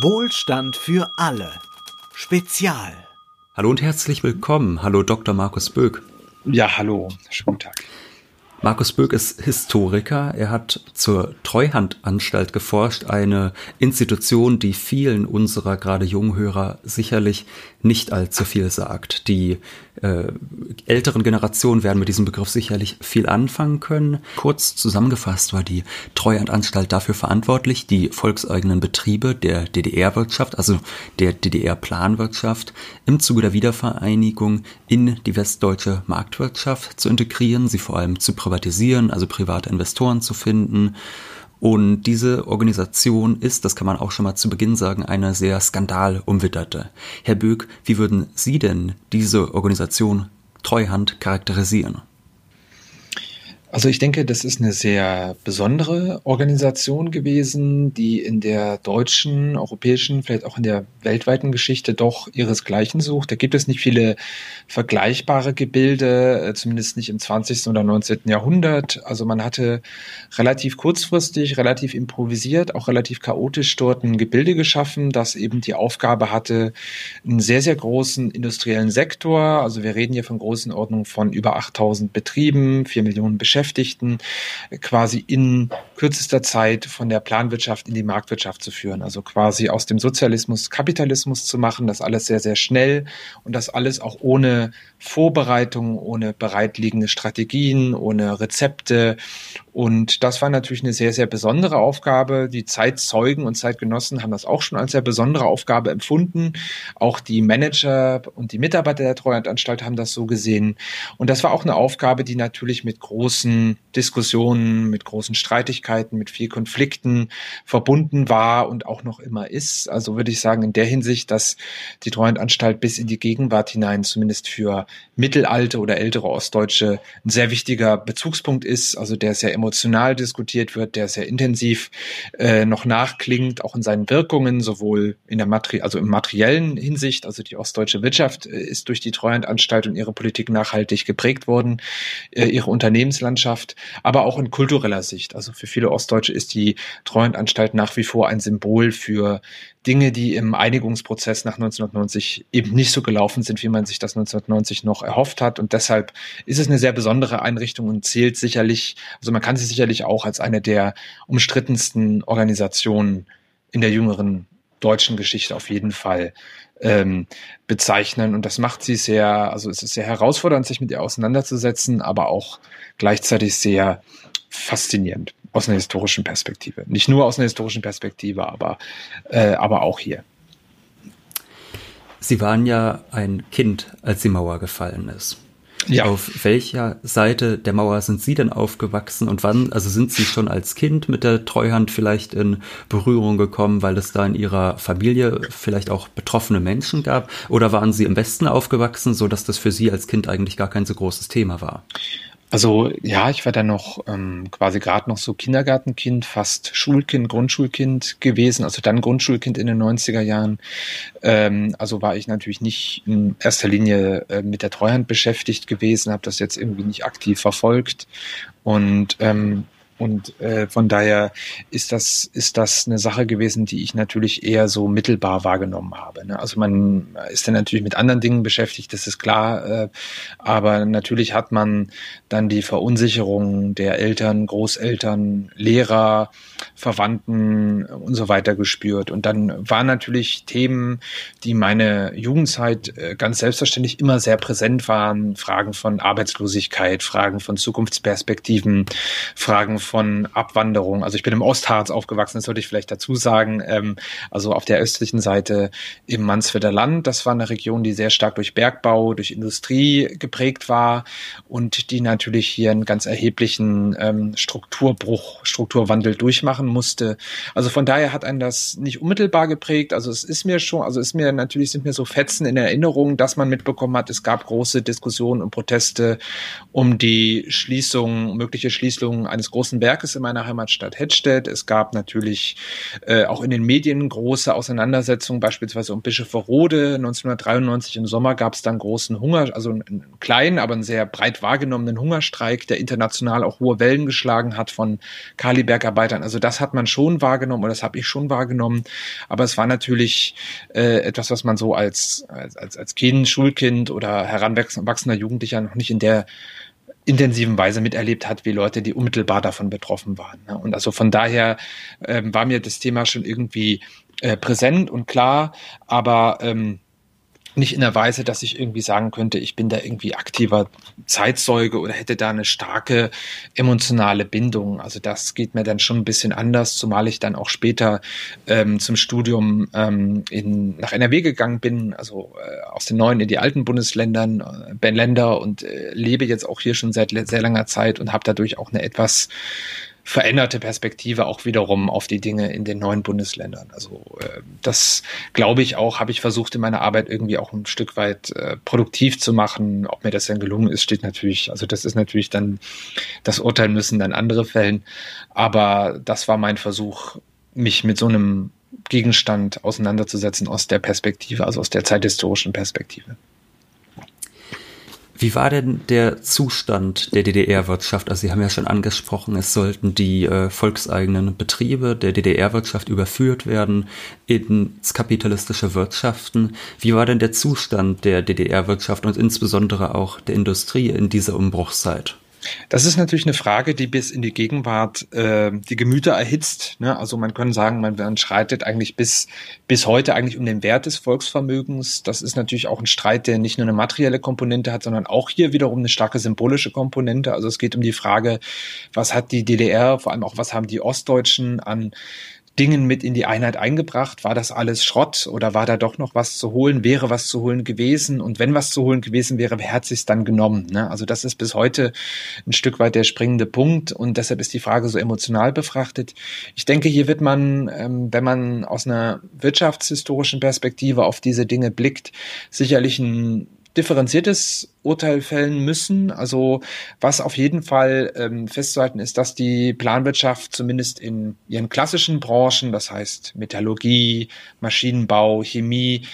Wohlstand für alle. Spezial. Hallo und herzlich willkommen. Hallo Dr. Markus Böck. Ja, hallo. Schönen Tag. Markus Böck ist Historiker. Er hat zur Treuhandanstalt geforscht, eine Institution, die vielen unserer gerade Junghörer sicherlich nicht allzu viel sagt. Die äh, älteren Generationen werden mit diesem Begriff sicherlich viel anfangen können. Kurz zusammengefasst war die Treuhandanstalt dafür verantwortlich, die volkseigenen Betriebe der DDR-Wirtschaft, also der DDR-Planwirtschaft, im Zuge der Wiedervereinigung in die westdeutsche Marktwirtschaft zu integrieren, sie vor allem zu privatisieren, also private Investoren zu finden und diese Organisation ist, das kann man auch schon mal zu Beginn sagen, eine sehr skandalumwitterte. Herr Böck, wie würden Sie denn diese Organisation Treuhand charakterisieren? Also ich denke, das ist eine sehr besondere Organisation gewesen, die in der deutschen, europäischen, vielleicht auch in der weltweiten Geschichte doch ihresgleichen sucht. Da gibt es nicht viele vergleichbare Gebilde, äh, zumindest nicht im 20. oder 19. Jahrhundert. Also man hatte relativ kurzfristig, relativ improvisiert, auch relativ chaotisch dort ein Gebilde geschaffen, das eben die Aufgabe hatte, einen sehr, sehr großen industriellen Sektor, also wir reden hier von großen Ordnungen von über 8000 Betrieben, 4 Millionen Beschäftigten, Beschäftigten quasi in kürzester Zeit von der Planwirtschaft in die Marktwirtschaft zu führen. Also quasi aus dem Sozialismus Kapitalismus zu machen, das alles sehr, sehr schnell und das alles auch ohne Vorbereitung, ohne bereitliegende Strategien, ohne Rezepte. Und das war natürlich eine sehr, sehr besondere Aufgabe. Die Zeitzeugen und Zeitgenossen haben das auch schon als sehr besondere Aufgabe empfunden. Auch die Manager und die Mitarbeiter der Treuhandanstalt haben das so gesehen. Und das war auch eine Aufgabe, die natürlich mit großen Diskussionen, mit großen Streitigkeiten, mit viel Konflikten verbunden war und auch noch immer ist. Also würde ich sagen, in der Hinsicht, dass die Treuhandanstalt bis in die Gegenwart hinein zumindest für mittelalte oder ältere Ostdeutsche ein sehr wichtiger Bezugspunkt ist, also der sehr emotional diskutiert wird, der sehr intensiv äh, noch nachklingt, auch in seinen Wirkungen, sowohl in der Materi also im materiellen Hinsicht, also die ostdeutsche Wirtschaft äh, ist durch die Treuhandanstalt und ihre Politik nachhaltig geprägt worden, äh, ihre Unternehmenslandschaft, aber auch in kultureller Sicht. Also für viele Ostdeutsche ist die Treuhandanstalt nach wie vor ein Symbol für Dinge, die im Einigungsprozess nach 1990 eben nicht so gelaufen sind, wie man sich das 1990 noch erhofft hat. Und deshalb ist es eine sehr besondere Einrichtung und zählt sicherlich, also man kann sie sicherlich auch als eine der umstrittensten Organisationen in der jüngeren deutschen Geschichte auf jeden Fall ähm, bezeichnen. Und das macht sie sehr, also es ist sehr herausfordernd, sich mit ihr auseinanderzusetzen, aber auch gleichzeitig sehr faszinierend aus einer historischen Perspektive. Nicht nur aus einer historischen Perspektive, aber, äh, aber auch hier. Sie waren ja ein Kind, als die Mauer gefallen ist. Ja. Auf welcher Seite der Mauer sind Sie denn aufgewachsen und wann, also sind Sie schon als Kind mit der Treuhand vielleicht in Berührung gekommen, weil es da in Ihrer Familie vielleicht auch betroffene Menschen gab? Oder waren Sie im Westen aufgewachsen, so dass das für Sie als Kind eigentlich gar kein so großes Thema war? Also ja, ich war dann noch ähm, quasi gerade noch so Kindergartenkind, fast Schulkind, Grundschulkind gewesen, also dann Grundschulkind in den 90er Jahren. Ähm, also war ich natürlich nicht in erster Linie äh, mit der Treuhand beschäftigt gewesen, habe das jetzt irgendwie nicht aktiv verfolgt und ähm, und äh, von daher ist das, ist das eine Sache gewesen, die ich natürlich eher so mittelbar wahrgenommen habe. Ne? Also man ist dann natürlich mit anderen Dingen beschäftigt, das ist klar. Äh, aber natürlich hat man dann die Verunsicherung der Eltern, Großeltern, Lehrer, Verwandten und so weiter gespürt. Und dann waren natürlich Themen, die meine Jugendzeit äh, ganz selbstverständlich immer sehr präsent waren. Fragen von Arbeitslosigkeit, Fragen von Zukunftsperspektiven, Fragen von von Abwanderung. Also ich bin im Ostharz aufgewachsen, das sollte ich vielleicht dazu sagen. Ähm, also auf der östlichen Seite im Mansfelder Land. Das war eine Region, die sehr stark durch Bergbau, durch Industrie geprägt war und die natürlich hier einen ganz erheblichen ähm, Strukturbruch, Strukturwandel durchmachen musste. Also von daher hat einen das nicht unmittelbar geprägt. Also es ist mir schon, also ist mir natürlich sind mir so Fetzen in Erinnerung, dass man mitbekommen hat, es gab große Diskussionen und Proteste um die Schließung, mögliche Schließung eines großen Berges in meiner Heimatstadt Hettstedt. Es gab natürlich äh, auch in den Medien große Auseinandersetzungen, beispielsweise um Bischofferode. 1993 im Sommer gab es dann großen Hunger, also einen kleinen, aber einen sehr breit wahrgenommenen Hungerstreik, der international auch hohe Wellen geschlagen hat von Kalibergarbeitern. Also das hat man schon wahrgenommen oder das habe ich schon wahrgenommen. Aber es war natürlich äh, etwas, was man so als, als, als Kind, Schulkind oder heranwachsender Jugendlicher noch nicht in der intensiven Weise miterlebt hat, wie Leute, die unmittelbar davon betroffen waren. Ne? Und also von daher ähm, war mir das Thema schon irgendwie äh, präsent und klar, aber ähm, nicht in der Weise, dass ich irgendwie sagen könnte, ich bin da irgendwie aktiver Zeitzeuge oder hätte da eine starke emotionale Bindung. Also das geht mir dann schon ein bisschen anders, zumal ich dann auch später ähm, zum Studium ähm, in, nach NRW gegangen bin, also äh, aus den neuen in die alten Bundesländern, äh, Länder und äh, lebe jetzt auch hier schon seit sehr langer Zeit und habe dadurch auch eine etwas veränderte Perspektive auch wiederum auf die Dinge in den neuen Bundesländern. Also äh, das glaube ich auch, habe ich versucht in meiner Arbeit irgendwie auch ein Stück weit äh, produktiv zu machen. Ob mir das dann gelungen ist, steht natürlich, also das ist natürlich dann, das Urteil müssen dann andere fällen. Aber das war mein Versuch, mich mit so einem Gegenstand auseinanderzusetzen aus der Perspektive, also aus der zeithistorischen Perspektive. Wie war denn der Zustand der DDR-Wirtschaft? Also Sie haben ja schon angesprochen, es sollten die äh, volkseigenen Betriebe der DDR-Wirtschaft überführt werden ins kapitalistische Wirtschaften. Wie war denn der Zustand der DDR-Wirtschaft und insbesondere auch der Industrie in dieser Umbruchszeit? Das ist natürlich eine Frage, die bis in die Gegenwart äh, die Gemüter erhitzt. Ne? Also man kann sagen, man, man schreitet eigentlich bis, bis heute eigentlich um den Wert des Volksvermögens. Das ist natürlich auch ein Streit, der nicht nur eine materielle Komponente hat, sondern auch hier wiederum eine starke symbolische Komponente. Also es geht um die Frage, was hat die DDR, vor allem auch was haben die Ostdeutschen an Dingen mit in die Einheit eingebracht? War das alles Schrott oder war da doch noch was zu holen? Wäre was zu holen gewesen? Und wenn was zu holen gewesen wäre, wer hat sich dann genommen? Ne? Also das ist bis heute ein Stück weit der springende Punkt und deshalb ist die Frage so emotional befrachtet. Ich denke, hier wird man, ähm, wenn man aus einer wirtschaftshistorischen Perspektive auf diese Dinge blickt, sicherlich ein differenziertes Urteil fällen müssen. Also was auf jeden Fall ähm, festzuhalten ist, dass die Planwirtschaft zumindest in ihren klassischen Branchen, das heißt Metallurgie, Maschinenbau, Chemie,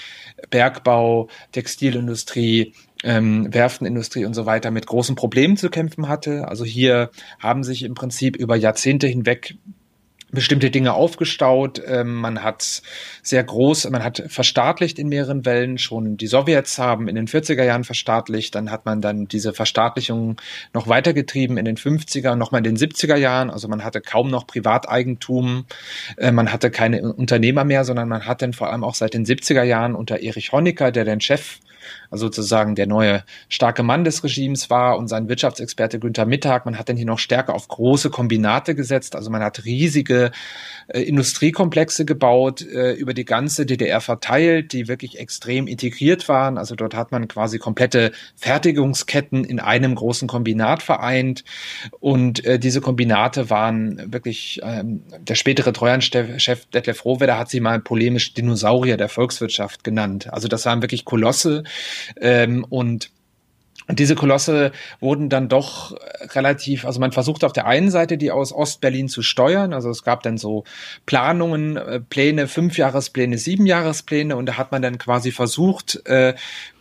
Bergbau, Textilindustrie, ähm, Werftenindustrie und so weiter mit großen Problemen zu kämpfen hatte. Also hier haben sich im Prinzip über Jahrzehnte hinweg bestimmte Dinge aufgestaut. Ähm, man hat sehr groß, man hat verstaatlicht in mehreren Wellen. Schon die Sowjets haben in den 40er Jahren verstaatlicht. Dann hat man dann diese Verstaatlichung noch weitergetrieben in den 50er, nochmal in den 70er Jahren. Also man hatte kaum noch Privateigentum. Äh, man hatte keine Unternehmer mehr, sondern man hat dann vor allem auch seit den 70er Jahren unter Erich Honecker, der den Chef also sozusagen der neue starke Mann des Regimes war und sein Wirtschaftsexperte Günther Mittag. Man hat dann hier noch stärker auf große Kombinate gesetzt. Also man hat riesige äh, Industriekomplexe gebaut, äh, über die ganze DDR verteilt, die wirklich extrem integriert waren. Also dort hat man quasi komplette Fertigungsketten in einem großen Kombinat vereint. Und äh, diese Kombinate waren wirklich, ähm, der spätere Treuhandchef Detlef Rohwedder hat sie mal polemisch Dinosaurier der Volkswirtschaft genannt. Also das waren wirklich Kolosse, ähm, und und diese Kolosse wurden dann doch relativ, also man versuchte auf der einen Seite die aus Ostberlin zu steuern. Also es gab dann so Planungen, äh, Pläne, Fünfjahrespläne, Siebenjahrespläne und da hat man dann quasi versucht, äh,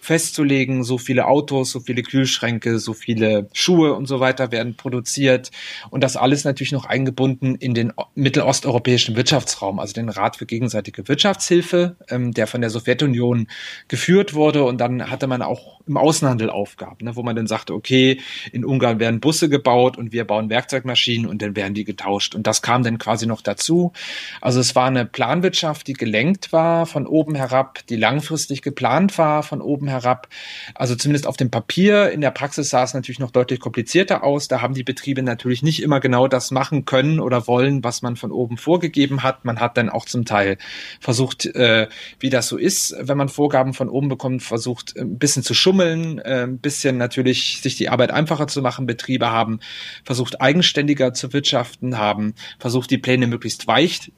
festzulegen, so viele Autos, so viele Kühlschränke, so viele Schuhe und so weiter werden produziert. Und das alles natürlich noch eingebunden in den mittelosteuropäischen Wirtschaftsraum, also den Rat für gegenseitige Wirtschaftshilfe, ähm, der von der Sowjetunion geführt wurde. Und dann hatte man auch im Außenhandel Aufgaben, ne, wo man dann sagte, okay, in Ungarn werden Busse gebaut und wir bauen Werkzeugmaschinen und dann werden die getauscht. Und das kam dann quasi noch dazu. Also es war eine Planwirtschaft, die gelenkt war von oben herab, die langfristig geplant war von oben herab herab. Also zumindest auf dem Papier. In der Praxis sah es natürlich noch deutlich komplizierter aus. Da haben die Betriebe natürlich nicht immer genau das machen können oder wollen, was man von oben vorgegeben hat. Man hat dann auch zum Teil versucht, äh, wie das so ist, wenn man Vorgaben von oben bekommt, versucht ein bisschen zu schummeln, äh, ein bisschen natürlich sich die Arbeit einfacher zu machen. Betriebe haben versucht, eigenständiger zu wirtschaften, haben versucht, die Pläne möglichst weich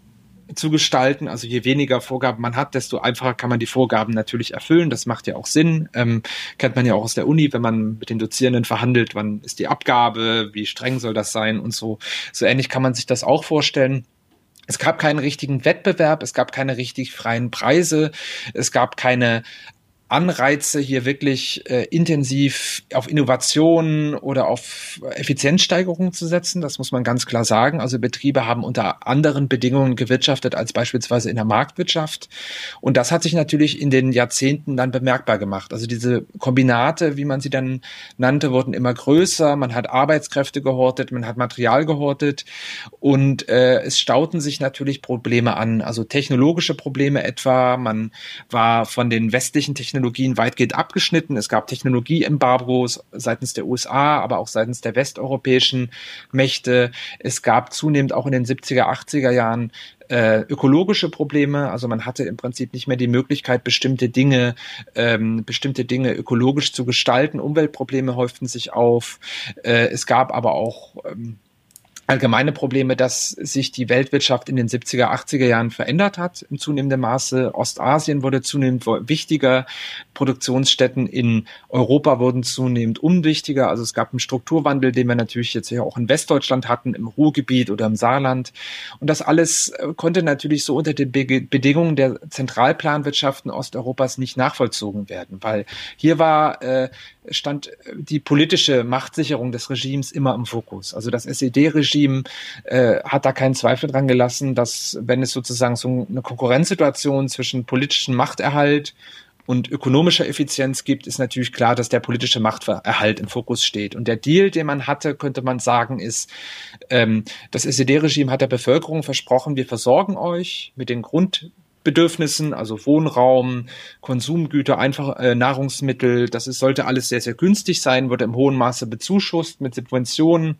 zu gestalten. Also je weniger Vorgaben man hat, desto einfacher kann man die Vorgaben natürlich erfüllen. Das macht ja auch Sinn. Ähm, kennt man ja auch aus der Uni, wenn man mit den Dozierenden verhandelt, wann ist die Abgabe, wie streng soll das sein und so. So ähnlich kann man sich das auch vorstellen. Es gab keinen richtigen Wettbewerb, es gab keine richtig freien Preise, es gab keine Anreize, hier wirklich äh, intensiv auf Innovationen oder auf Effizienzsteigerung zu setzen. Das muss man ganz klar sagen. Also Betriebe haben unter anderen Bedingungen gewirtschaftet als beispielsweise in der Marktwirtschaft. Und das hat sich natürlich in den Jahrzehnten dann bemerkbar gemacht. Also diese Kombinate, wie man sie dann nannte, wurden immer größer. Man hat Arbeitskräfte gehortet, man hat Material gehortet und äh, es stauten sich natürlich Probleme an. Also technologische Probleme etwa. Man war von den westlichen Technologien Technologien weitgehend abgeschnitten. Es gab Technologieembargos seitens der USA, aber auch seitens der westeuropäischen Mächte. Es gab zunehmend auch in den 70er, 80er Jahren äh, ökologische Probleme. Also man hatte im Prinzip nicht mehr die Möglichkeit, bestimmte Dinge, ähm, bestimmte Dinge ökologisch zu gestalten. Umweltprobleme häuften sich auf. Äh, es gab aber auch ähm, allgemeine Probleme, dass sich die Weltwirtschaft in den 70er, 80er Jahren verändert hat im zunehmenden Maße. Ostasien wurde zunehmend wichtiger. Produktionsstätten in Europa wurden zunehmend unwichtiger. Also es gab einen Strukturwandel, den wir natürlich jetzt ja auch in Westdeutschland hatten, im Ruhrgebiet oder im Saarland. Und das alles äh, konnte natürlich so unter den Be Bedingungen der Zentralplanwirtschaften Osteuropas nicht nachvollzogen werden, weil hier war äh, stand die politische Machtsicherung des Regimes immer im Fokus. Also das SED-Regime äh, hat da keinen Zweifel dran gelassen, dass wenn es sozusagen so eine Konkurrenzsituation zwischen politischem Machterhalt und ökonomischer Effizienz gibt, ist natürlich klar, dass der politische Machterhalt im Fokus steht. Und der Deal, den man hatte, könnte man sagen, ist, ähm, das SED-Regime hat der Bevölkerung versprochen, wir versorgen euch mit den Grund Bedürfnissen, also Wohnraum, Konsumgüter, einfach äh, Nahrungsmittel. Das ist, sollte alles sehr, sehr günstig sein, wurde im hohen Maße bezuschusst mit Subventionen.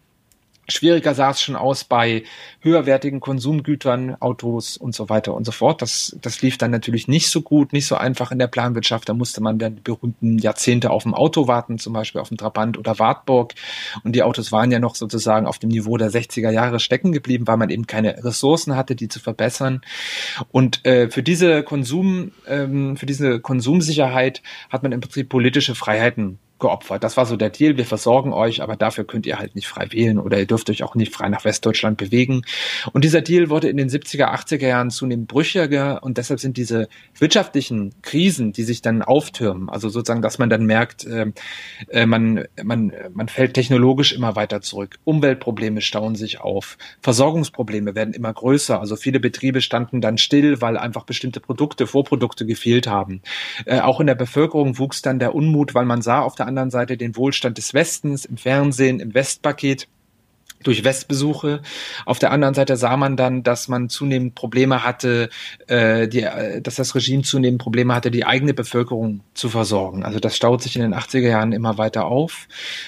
Schwieriger sah es schon aus bei höherwertigen Konsumgütern, Autos und so weiter und so fort. Das, das lief dann natürlich nicht so gut, nicht so einfach in der Planwirtschaft. Da musste man dann die berühmten Jahrzehnte auf dem Auto warten, zum Beispiel auf dem Trabant oder Wartburg. Und die Autos waren ja noch sozusagen auf dem Niveau der 60er Jahre stecken geblieben, weil man eben keine Ressourcen hatte, die zu verbessern. Und äh, für diese Konsum, ähm, für diese Konsumsicherheit hat man im Prinzip politische Freiheiten geopfert. Das war so der Deal. Wir versorgen euch, aber dafür könnt ihr halt nicht frei wählen oder ihr dürft euch auch nicht frei nach Westdeutschland bewegen. Und dieser Deal wurde in den 70er, 80er Jahren zunehmend brüchiger und deshalb sind diese wirtschaftlichen Krisen, die sich dann auftürmen, also sozusagen, dass man dann merkt, äh, äh, man, man, man fällt technologisch immer weiter zurück. Umweltprobleme stauen sich auf. Versorgungsprobleme werden immer größer. Also viele Betriebe standen dann still, weil einfach bestimmte Produkte, Vorprodukte gefehlt haben. Äh, auch in der Bevölkerung wuchs dann der Unmut, weil man sah auf der anderen Seite den Wohlstand des Westens im Fernsehen, im Westpaket durch Westbesuche. Auf der anderen Seite sah man dann, dass man zunehmend Probleme hatte, äh, die, äh, dass das Regime zunehmend Probleme hatte, die eigene Bevölkerung zu versorgen. Also das staut sich in den 80er Jahren immer weiter auf.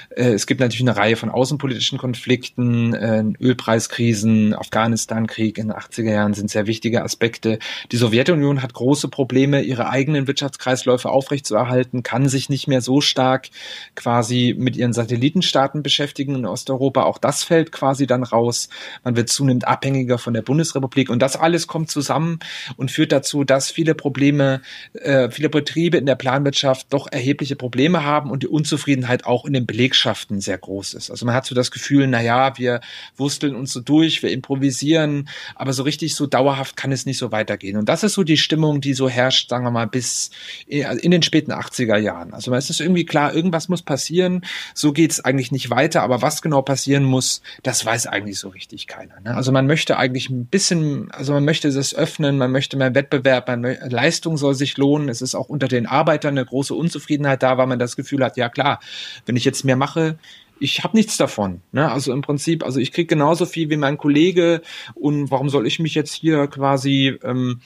Äh, es gibt natürlich eine Reihe von außenpolitischen Konflikten, äh, Ölpreiskrisen, Afghanistan-Krieg in den 80er Jahren sind sehr wichtige Aspekte. Die Sowjetunion hat große Probleme, ihre eigenen Wirtschaftskreisläufe aufrechtzuerhalten, kann sich nicht mehr so stark quasi mit ihren Satellitenstaaten beschäftigen in Osteuropa. Auch das fällt fällt quasi dann raus. Man wird zunehmend abhängiger von der Bundesrepublik und das alles kommt zusammen und führt dazu, dass viele Probleme, äh, viele Betriebe in der Planwirtschaft doch erhebliche Probleme haben und die Unzufriedenheit auch in den Belegschaften sehr groß ist. Also man hat so das Gefühl, na ja, wir wursteln uns so durch, wir improvisieren, aber so richtig so dauerhaft kann es nicht so weitergehen. Und das ist so die Stimmung, die so herrscht, sagen wir mal, bis in den späten 80er Jahren. Also es ist irgendwie klar, irgendwas muss passieren. So geht es eigentlich nicht weiter, aber was genau passieren muss, das weiß eigentlich so richtig keiner. Ne? Also man möchte eigentlich ein bisschen, also man möchte das öffnen, man möchte mehr Wettbewerb, man, Leistung soll sich lohnen. Es ist auch unter den Arbeitern eine große Unzufriedenheit da, weil man das Gefühl hat, ja klar, wenn ich jetzt mehr mache, ich habe nichts davon. Ne? Also im Prinzip, also ich kriege genauso viel wie mein Kollege und warum soll ich mich jetzt hier quasi ähm,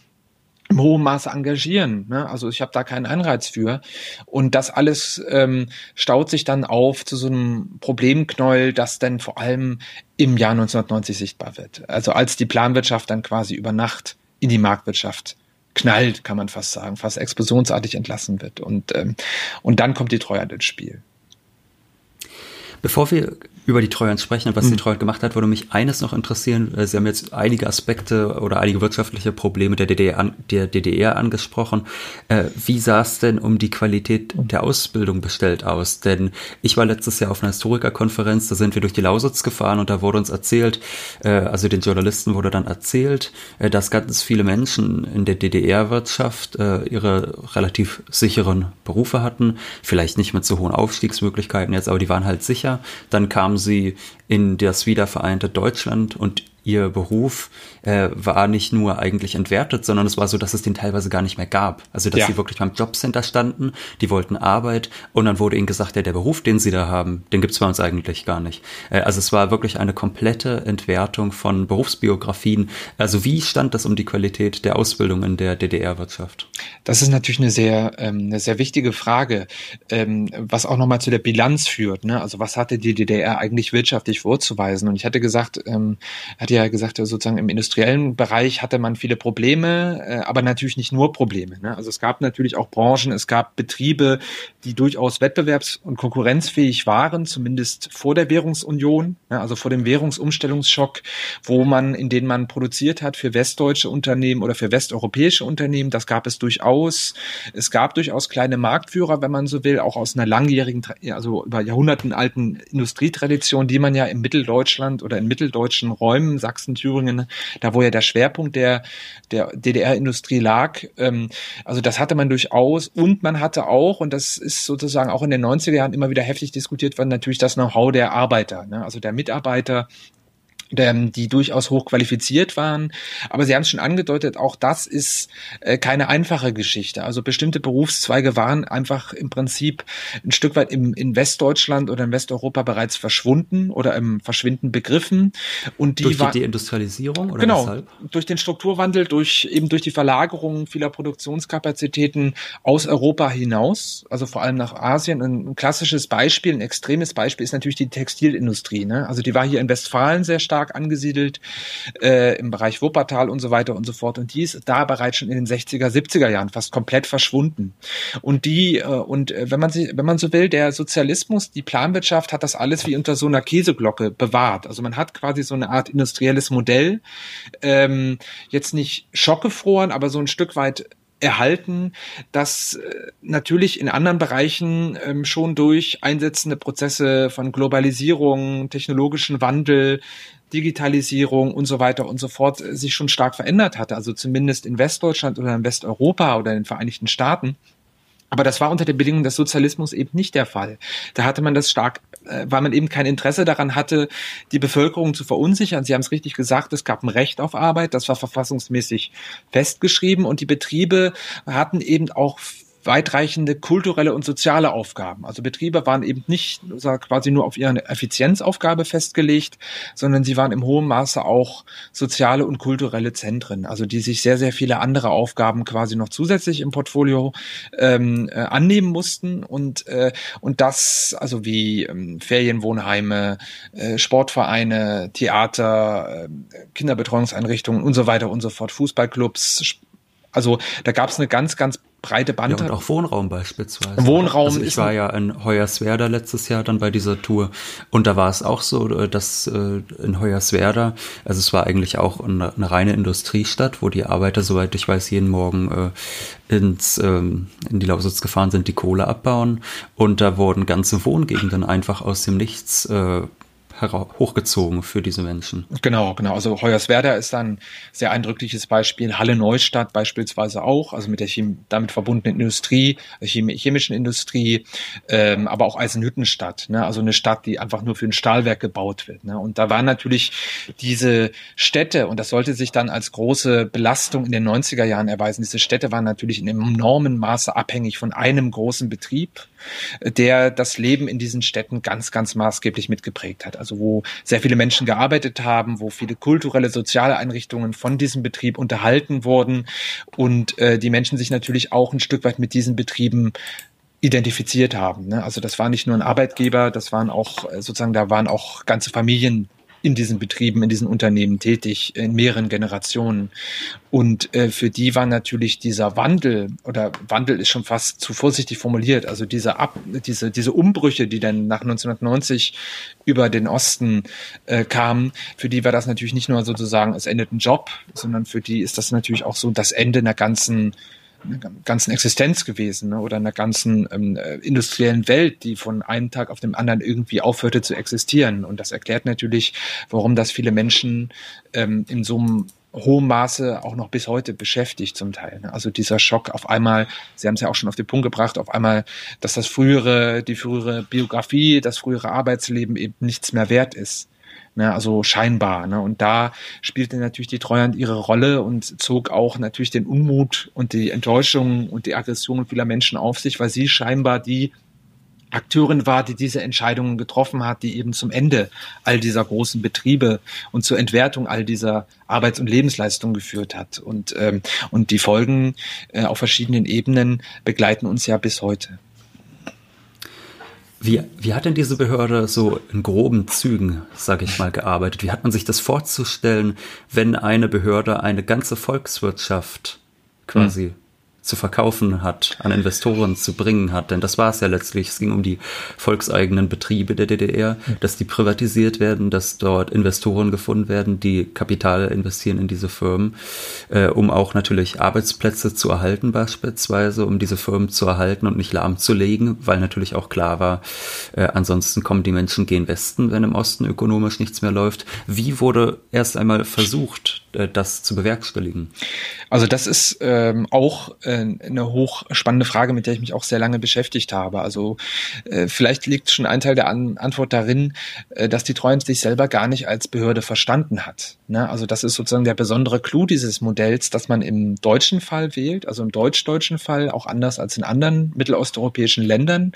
im hohen Maße engagieren. Ne? Also ich habe da keinen Anreiz für. Und das alles ähm, staut sich dann auf zu so einem Problemknäuel, das dann vor allem im Jahr 1990 sichtbar wird. Also als die Planwirtschaft dann quasi über Nacht in die Marktwirtschaft knallt, kann man fast sagen, fast explosionsartig entlassen wird. Und, ähm, und dann kommt die Treuhand ins Spiel. Bevor wir über die Treuhand sprechen und was mhm. die Treuhand gemacht hat, würde mich eines noch interessieren. Äh, Sie haben jetzt einige Aspekte oder einige wirtschaftliche Probleme der DDR, der DDR angesprochen. Äh, wie sah es denn um die Qualität der Ausbildung bestellt aus? Denn ich war letztes Jahr auf einer Historikerkonferenz, da sind wir durch die Lausitz gefahren und da wurde uns erzählt, äh, also den Journalisten wurde dann erzählt, dass ganz viele Menschen in der DDR-Wirtschaft ihre relativ sicheren Berufe hatten, vielleicht nicht mit so hohen Aufstiegsmöglichkeiten jetzt, aber die waren halt sicher. Dann kamen sie in das wiedervereinte Deutschland und ihr Beruf äh, war nicht nur eigentlich entwertet, sondern es war so, dass es den teilweise gar nicht mehr gab. Also dass ja. sie wirklich beim Jobcenter standen, die wollten Arbeit und dann wurde ihnen gesagt, ja, der Beruf, den sie da haben, den gibt's bei uns eigentlich gar nicht. Äh, also es war wirklich eine komplette Entwertung von Berufsbiografien. Also wie stand das um die Qualität der Ausbildung in der DDR-Wirtschaft? Das ist natürlich eine sehr, ähm, eine sehr wichtige Frage, ähm, was auch nochmal zu der Bilanz führt. Ne? Also was hatte die DDR eigentlich wirtschaftlich vorzuweisen? Und ich hatte gesagt, ähm, hatte ja gesagt, sozusagen im industriellen Bereich hatte man viele Probleme, äh, aber natürlich nicht nur Probleme. Ne? Also es gab natürlich auch Branchen, es gab Betriebe, die durchaus wettbewerbs- und konkurrenzfähig waren, zumindest vor der Währungsunion, ne? also vor dem Währungsumstellungsschock, wo man, in denen man produziert hat für westdeutsche Unternehmen oder für westeuropäische Unternehmen. Das gab es durchaus. Es gab durchaus kleine Marktführer, wenn man so will, auch aus einer langjährigen, also über Jahrhunderten alten Industrietradition, die man ja im Mitteldeutschland oder in mitteldeutschen Räumen Sachsen, Thüringen, da wo ja der Schwerpunkt der, der DDR-Industrie lag. Ähm, also das hatte man durchaus und man hatte auch, und das ist sozusagen auch in den 90er Jahren immer wieder heftig diskutiert worden, natürlich das Know-how der Arbeiter, ne? also der Mitarbeiter, die durchaus hochqualifiziert waren. Aber Sie haben es schon angedeutet, auch das ist äh, keine einfache Geschichte. Also bestimmte Berufszweige waren einfach im Prinzip ein Stück weit im, in Westdeutschland oder in Westeuropa bereits verschwunden oder im Verschwinden begriffen. Und die durch die Deindustrialisierung oder genau, weshalb? durch den Strukturwandel, durch eben durch die Verlagerung vieler Produktionskapazitäten aus Europa hinaus, also vor allem nach Asien. Ein klassisches Beispiel, ein extremes Beispiel ist natürlich die Textilindustrie. Ne? Also die war hier in Westfalen sehr stark stark angesiedelt, äh, im Bereich Wuppertal und so weiter und so fort. Und die ist da bereits schon in den 60er, 70er Jahren fast komplett verschwunden. Und die, äh, und äh, wenn man sich, wenn man so will, der Sozialismus, die Planwirtschaft hat das alles wie unter so einer Käseglocke bewahrt. Also man hat quasi so eine Art industrielles Modell, ähm, jetzt nicht schockgefroren, aber so ein Stück weit erhalten, das äh, natürlich in anderen Bereichen ähm, schon durch einsetzende Prozesse von Globalisierung, technologischen Wandel, Digitalisierung und so weiter und so fort äh, sich schon stark verändert hatte. Also zumindest in Westdeutschland oder in Westeuropa oder in den Vereinigten Staaten. Aber das war unter der Bedingung des Sozialismus eben nicht der Fall. Da hatte man das stark, äh, weil man eben kein Interesse daran hatte, die Bevölkerung zu verunsichern. Sie haben es richtig gesagt, es gab ein Recht auf Arbeit, das war verfassungsmäßig festgeschrieben und die Betriebe hatten eben auch weitreichende kulturelle und soziale Aufgaben. Also Betriebe waren eben nicht quasi nur auf ihre Effizienzaufgabe festgelegt, sondern sie waren im hohen Maße auch soziale und kulturelle Zentren, also die sich sehr, sehr viele andere Aufgaben quasi noch zusätzlich im Portfolio ähm, äh, annehmen mussten und, äh, und das, also wie ähm, Ferienwohnheime, äh, Sportvereine, Theater, äh, Kinderbetreuungseinrichtungen und so weiter und so fort, Fußballclubs, also da gab es eine ganz, ganz breite Bandbreite. Ja, und auch Wohnraum beispielsweise. Wohnraum also ich war ja in Hoyerswerda letztes Jahr dann bei dieser Tour und da war es auch so, äh, dass äh, in Hoyerswerda, also es war eigentlich auch eine, eine reine Industriestadt, wo die Arbeiter, soweit ich weiß, jeden Morgen äh, ins, ähm, in die Lausitz gefahren sind, die Kohle abbauen und da wurden ganze Wohngegenden einfach aus dem Nichts hochgezogen für diese Menschen. Genau, genau. Also Hoyerswerda ist ein sehr eindrückliches Beispiel. Halle Neustadt beispielsweise auch, also mit der Chem damit verbundenen Industrie, Chem chemischen Industrie, ähm, aber auch Eisenhüttenstadt, ne? also eine Stadt, die einfach nur für ein Stahlwerk gebaut wird. Ne? Und da waren natürlich diese Städte, und das sollte sich dann als große Belastung in den 90er Jahren erweisen, diese Städte waren natürlich in einem enormen Maße abhängig von einem großen Betrieb, der das Leben in diesen Städten ganz, ganz maßgeblich mitgeprägt hat. Also wo sehr viele Menschen gearbeitet haben, wo viele kulturelle, soziale Einrichtungen von diesem Betrieb unterhalten wurden und äh, die Menschen sich natürlich auch ein Stück weit mit diesen Betrieben identifiziert haben. Ne? Also das war nicht nur ein Arbeitgeber, das waren auch äh, sozusagen, da waren auch ganze Familien in diesen Betrieben, in diesen Unternehmen tätig, in mehreren Generationen. Und äh, für die war natürlich dieser Wandel, oder Wandel ist schon fast zu vorsichtig formuliert, also diese, Ab diese, diese Umbrüche, die dann nach 1990 über den Osten äh, kamen, für die war das natürlich nicht nur sozusagen, es endet ein Job, sondern für die ist das natürlich auch so das Ende einer ganzen ganzen Existenz gewesen ne? oder einer ganzen ähm, äh, industriellen Welt, die von einem Tag auf den anderen irgendwie aufhörte zu existieren. Und das erklärt natürlich, warum das viele Menschen ähm, in so einem hohem Maße auch noch bis heute beschäftigt zum Teil. Ne? Also dieser Schock auf einmal, Sie haben es ja auch schon auf den Punkt gebracht, auf einmal, dass das frühere, die frühere Biografie, das frühere Arbeitsleben eben nichts mehr wert ist. Ne, also scheinbar. Ne? Und da spielte natürlich die Treuhand ihre Rolle und zog auch natürlich den Unmut und die Enttäuschung und die Aggression vieler Menschen auf sich, weil sie scheinbar die Akteurin war, die diese Entscheidungen getroffen hat, die eben zum Ende all dieser großen Betriebe und zur Entwertung all dieser Arbeits- und Lebensleistung geführt hat. Und, ähm, und die Folgen äh, auf verschiedenen Ebenen begleiten uns ja bis heute. Wie, wie hat denn diese Behörde so in groben Zügen, sage ich mal, gearbeitet? Wie hat man sich das vorzustellen, wenn eine Behörde eine ganze Volkswirtschaft quasi hm zu verkaufen hat, an Investoren zu bringen hat. Denn das war es ja letztlich. Es ging um die volkseigenen Betriebe der DDR, dass die privatisiert werden, dass dort Investoren gefunden werden, die Kapital investieren in diese Firmen, äh, um auch natürlich Arbeitsplätze zu erhalten beispielsweise, um diese Firmen zu erhalten und nicht lahmzulegen, weil natürlich auch klar war, äh, ansonsten kommen die Menschen gehen Westen, wenn im Osten ökonomisch nichts mehr läuft. Wie wurde erst einmal versucht, das zu bewerkstelligen? Also das ist ähm, auch äh, eine hochspannende Frage, mit der ich mich auch sehr lange beschäftigt habe. Also äh, vielleicht liegt schon ein Teil der An Antwort darin, äh, dass die Treuhand sich selber gar nicht als Behörde verstanden hat. Ne? Also das ist sozusagen der besondere Clou dieses Modells, dass man im deutschen Fall wählt, also im deutsch-deutschen Fall, auch anders als in anderen mittelosteuropäischen Ländern,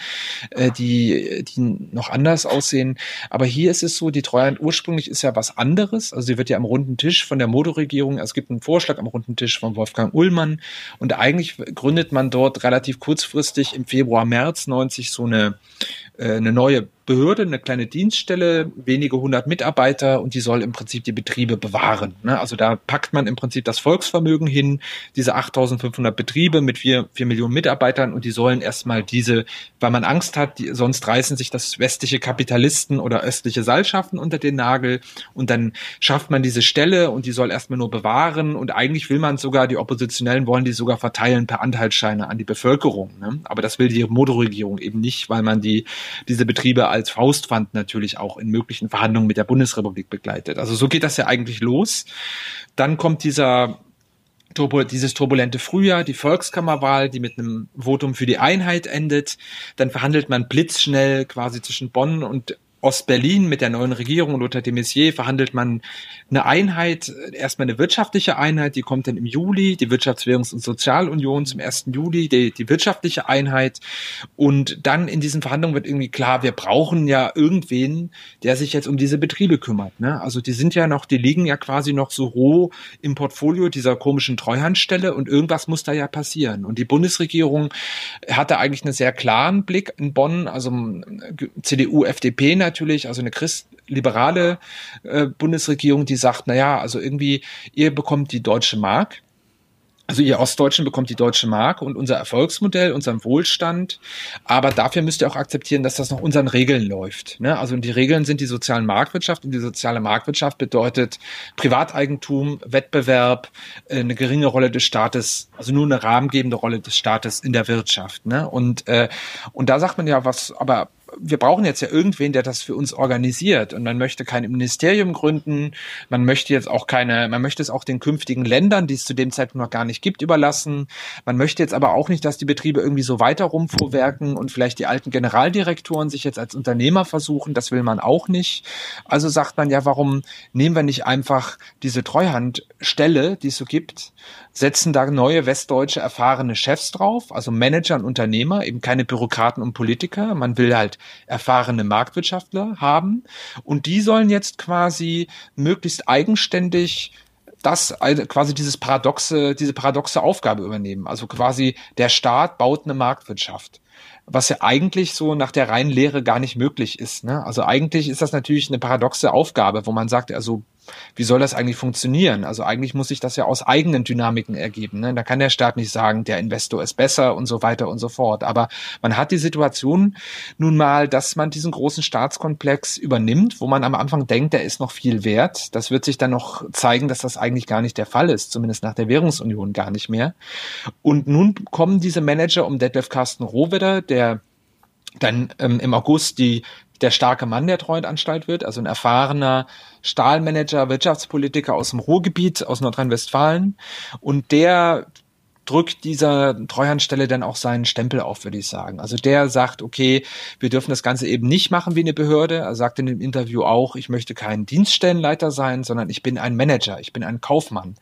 äh, die, die noch anders aussehen. Aber hier ist es so, die Treuhand ursprünglich ist ja was anderes. Also sie wird ja am runden Tisch von der Modo-Regierung, es gibt einen Vorschlag am runden Tisch von Wolfgang Ullmann. Und eigentlich gründet man dort relativ kurzfristig im Februar, März 90 so eine, eine neue Behörde, eine kleine Dienststelle, wenige hundert Mitarbeiter und die soll im Prinzip die Betriebe bewahren. Ne? Also da packt man im Prinzip das Volksvermögen hin, diese 8500 Betriebe mit vier, vier Millionen Mitarbeitern und die sollen erstmal diese, weil man Angst hat, die, sonst reißen sich das westliche Kapitalisten oder östliche Seilschaften unter den Nagel und dann schafft man diese Stelle und die soll erstmal nur bewahren und eigentlich will man sogar, die Oppositionellen wollen die sogar verteilen per Anteilsscheine an die Bevölkerung. Ne? Aber das will die Modo-Regierung eben nicht, weil man die, diese Betriebe als Faustpfand natürlich auch in möglichen Verhandlungen mit der Bundesrepublik begleitet. Also so geht das ja eigentlich los. Dann kommt dieser dieses turbulente Frühjahr, die Volkskammerwahl, die mit einem Votum für die Einheit endet. Dann verhandelt man blitzschnell quasi zwischen Bonn und Ostberlin mit der neuen Regierung und unter de Maizière verhandelt man eine Einheit, erstmal eine wirtschaftliche Einheit, die kommt dann im Juli, die Wirtschaftswährungs- und Sozialunion zum 1. Juli, die, die wirtschaftliche Einheit. Und dann in diesen Verhandlungen wird irgendwie klar, wir brauchen ja irgendwen, der sich jetzt um diese Betriebe kümmert. Ne? Also die sind ja noch, die liegen ja quasi noch so roh im Portfolio dieser komischen Treuhandstelle und irgendwas muss da ja passieren. Und die Bundesregierung hatte eigentlich einen sehr klaren Blick in Bonn, also CDU, FDP natürlich, also eine christliberale äh, Bundesregierung, die sagt, na ja, also irgendwie, ihr bekommt die deutsche Mark, also ihr Ostdeutschen bekommt die deutsche Mark und unser Erfolgsmodell, unseren Wohlstand. Aber dafür müsst ihr auch akzeptieren, dass das nach unseren Regeln läuft. Ne? Also die Regeln sind die sozialen Marktwirtschaft und die soziale Marktwirtschaft bedeutet Privateigentum, Wettbewerb, äh, eine geringe Rolle des Staates, also nur eine rahmengebende Rolle des Staates in der Wirtschaft. Ne? Und, äh, und da sagt man ja, was, aber wir brauchen jetzt ja irgendwen, der das für uns organisiert. Und man möchte kein Ministerium gründen. Man möchte jetzt auch keine, man möchte es auch den künftigen Ländern, die es zu dem Zeitpunkt noch gar nicht gibt, überlassen. Man möchte jetzt aber auch nicht, dass die Betriebe irgendwie so weiter rumfuhrwerken und vielleicht die alten Generaldirektoren sich jetzt als Unternehmer versuchen. Das will man auch nicht. Also sagt man ja, warum nehmen wir nicht einfach diese Treuhandstelle, die es so gibt, setzen da neue westdeutsche erfahrene Chefs drauf, also Manager und Unternehmer, eben keine Bürokraten und Politiker. Man will halt erfahrene Marktwirtschaftler haben und die sollen jetzt quasi möglichst eigenständig das quasi dieses paradoxe, diese paradoxe Aufgabe übernehmen. Also quasi der Staat baut eine Marktwirtschaft. was ja eigentlich so nach der reinen Lehre gar nicht möglich ist. Ne? Also eigentlich ist das natürlich eine paradoxe Aufgabe, wo man sagt, also wie soll das eigentlich funktionieren? Also eigentlich muss sich das ja aus eigenen Dynamiken ergeben. Ne? Da kann der Staat nicht sagen, der Investor ist besser und so weiter und so fort. Aber man hat die Situation nun mal, dass man diesen großen Staatskomplex übernimmt, wo man am Anfang denkt, der ist noch viel wert. Das wird sich dann noch zeigen, dass das eigentlich gar nicht der Fall ist, zumindest nach der Währungsunion gar nicht mehr. Und nun kommen diese Manager um Detlef Carsten Rohwedder, der dann ähm, im August die der starke Mann der Treuhandanstalt wird, also ein erfahrener Stahlmanager, Wirtschaftspolitiker aus dem Ruhrgebiet, aus Nordrhein-Westfalen. Und der drückt dieser Treuhandstelle dann auch seinen Stempel auf, würde ich sagen. Also der sagt, okay, wir dürfen das Ganze eben nicht machen wie eine Behörde. Er sagt in dem Interview auch, ich möchte kein Dienststellenleiter sein, sondern ich bin ein Manager, ich bin ein Kaufmann.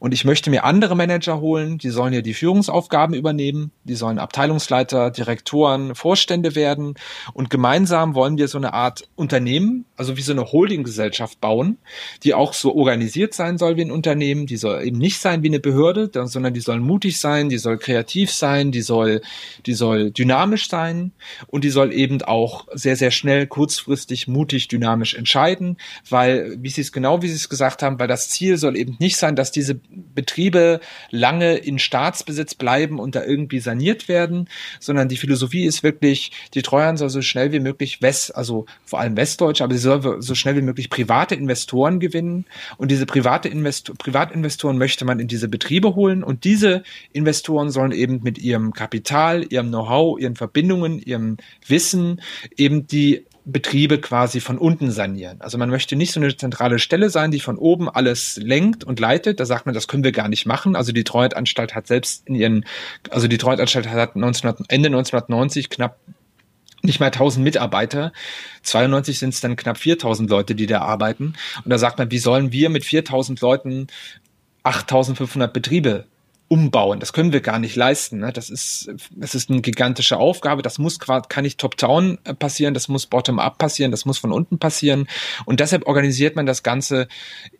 Und ich möchte mir andere Manager holen, die sollen ja die Führungsaufgaben übernehmen, die sollen Abteilungsleiter, Direktoren, Vorstände werden. Und gemeinsam wollen wir so eine Art Unternehmen, also wie so eine Holdinggesellschaft bauen, die auch so organisiert sein soll wie ein Unternehmen, die soll eben nicht sein wie eine Behörde, sondern die sollen mutig mutig sein, die soll kreativ sein, die soll, die soll dynamisch sein und die soll eben auch sehr, sehr schnell, kurzfristig, mutig, dynamisch entscheiden, weil, wie Sie es genau, wie Sie es gesagt haben, weil das Ziel soll eben nicht sein, dass diese Betriebe lange in Staatsbesitz bleiben und da irgendwie saniert werden, sondern die Philosophie ist wirklich, die Treuhand soll so schnell wie möglich West, also vor allem Westdeutsche, aber sie soll so schnell wie möglich private Investoren gewinnen und diese private Investor, Privatinvestoren möchte man in diese Betriebe holen und diese Investoren sollen eben mit ihrem Kapital, ihrem Know-how, ihren Verbindungen, ihrem Wissen eben die Betriebe quasi von unten sanieren. Also man möchte nicht so eine zentrale Stelle sein, die von oben alles lenkt und leitet. Da sagt man, das können wir gar nicht machen. Also die Treuhandanstalt hat selbst in ihren, also die Treuhandanstalt hat 19, Ende 1990 knapp nicht mal 1000 Mitarbeiter. 92 sind es dann knapp 4000 Leute, die da arbeiten. Und da sagt man, wie sollen wir mit 4000 Leuten 8500 Betriebe umbauen. Das können wir gar nicht leisten. Ne? Das ist, das ist eine gigantische Aufgabe. Das muss quasi, kann nicht top-down äh, passieren. Das muss bottom-up passieren. Das muss von unten passieren. Und deshalb organisiert man das Ganze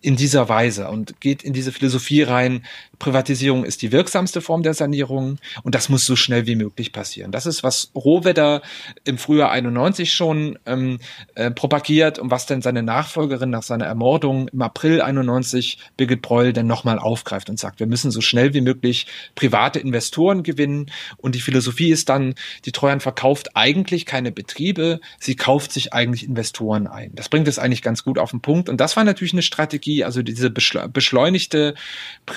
in dieser Weise und geht in diese Philosophie rein. Privatisierung ist die wirksamste Form der Sanierung und das muss so schnell wie möglich passieren. Das ist, was Rohwedder im Frühjahr 91 schon ähm, äh, propagiert und was dann seine Nachfolgerin nach seiner Ermordung im April 91 Birgit Breul dann nochmal aufgreift und sagt, wir müssen so schnell wie möglich private Investoren gewinnen. Und die Philosophie ist dann, die Treuhand verkauft eigentlich keine Betriebe, sie kauft sich eigentlich Investoren ein. Das bringt es eigentlich ganz gut auf den Punkt. Und das war natürlich eine Strategie, also diese beschleunigte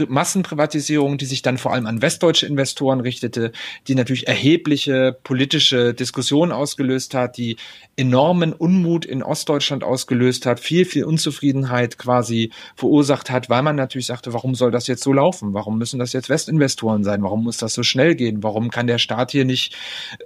Massenprivatisierung, die sich dann vor allem an westdeutsche Investoren richtete, die natürlich erhebliche politische Diskussionen ausgelöst hat, die enormen Unmut in Ostdeutschland ausgelöst hat, viel, viel Unzufriedenheit quasi verursacht hat, weil man natürlich sagte, warum soll das jetzt so laufen? Warum müssen das jetzt Westinvestoren sein? Warum muss das so schnell gehen? Warum kann der Staat hier nicht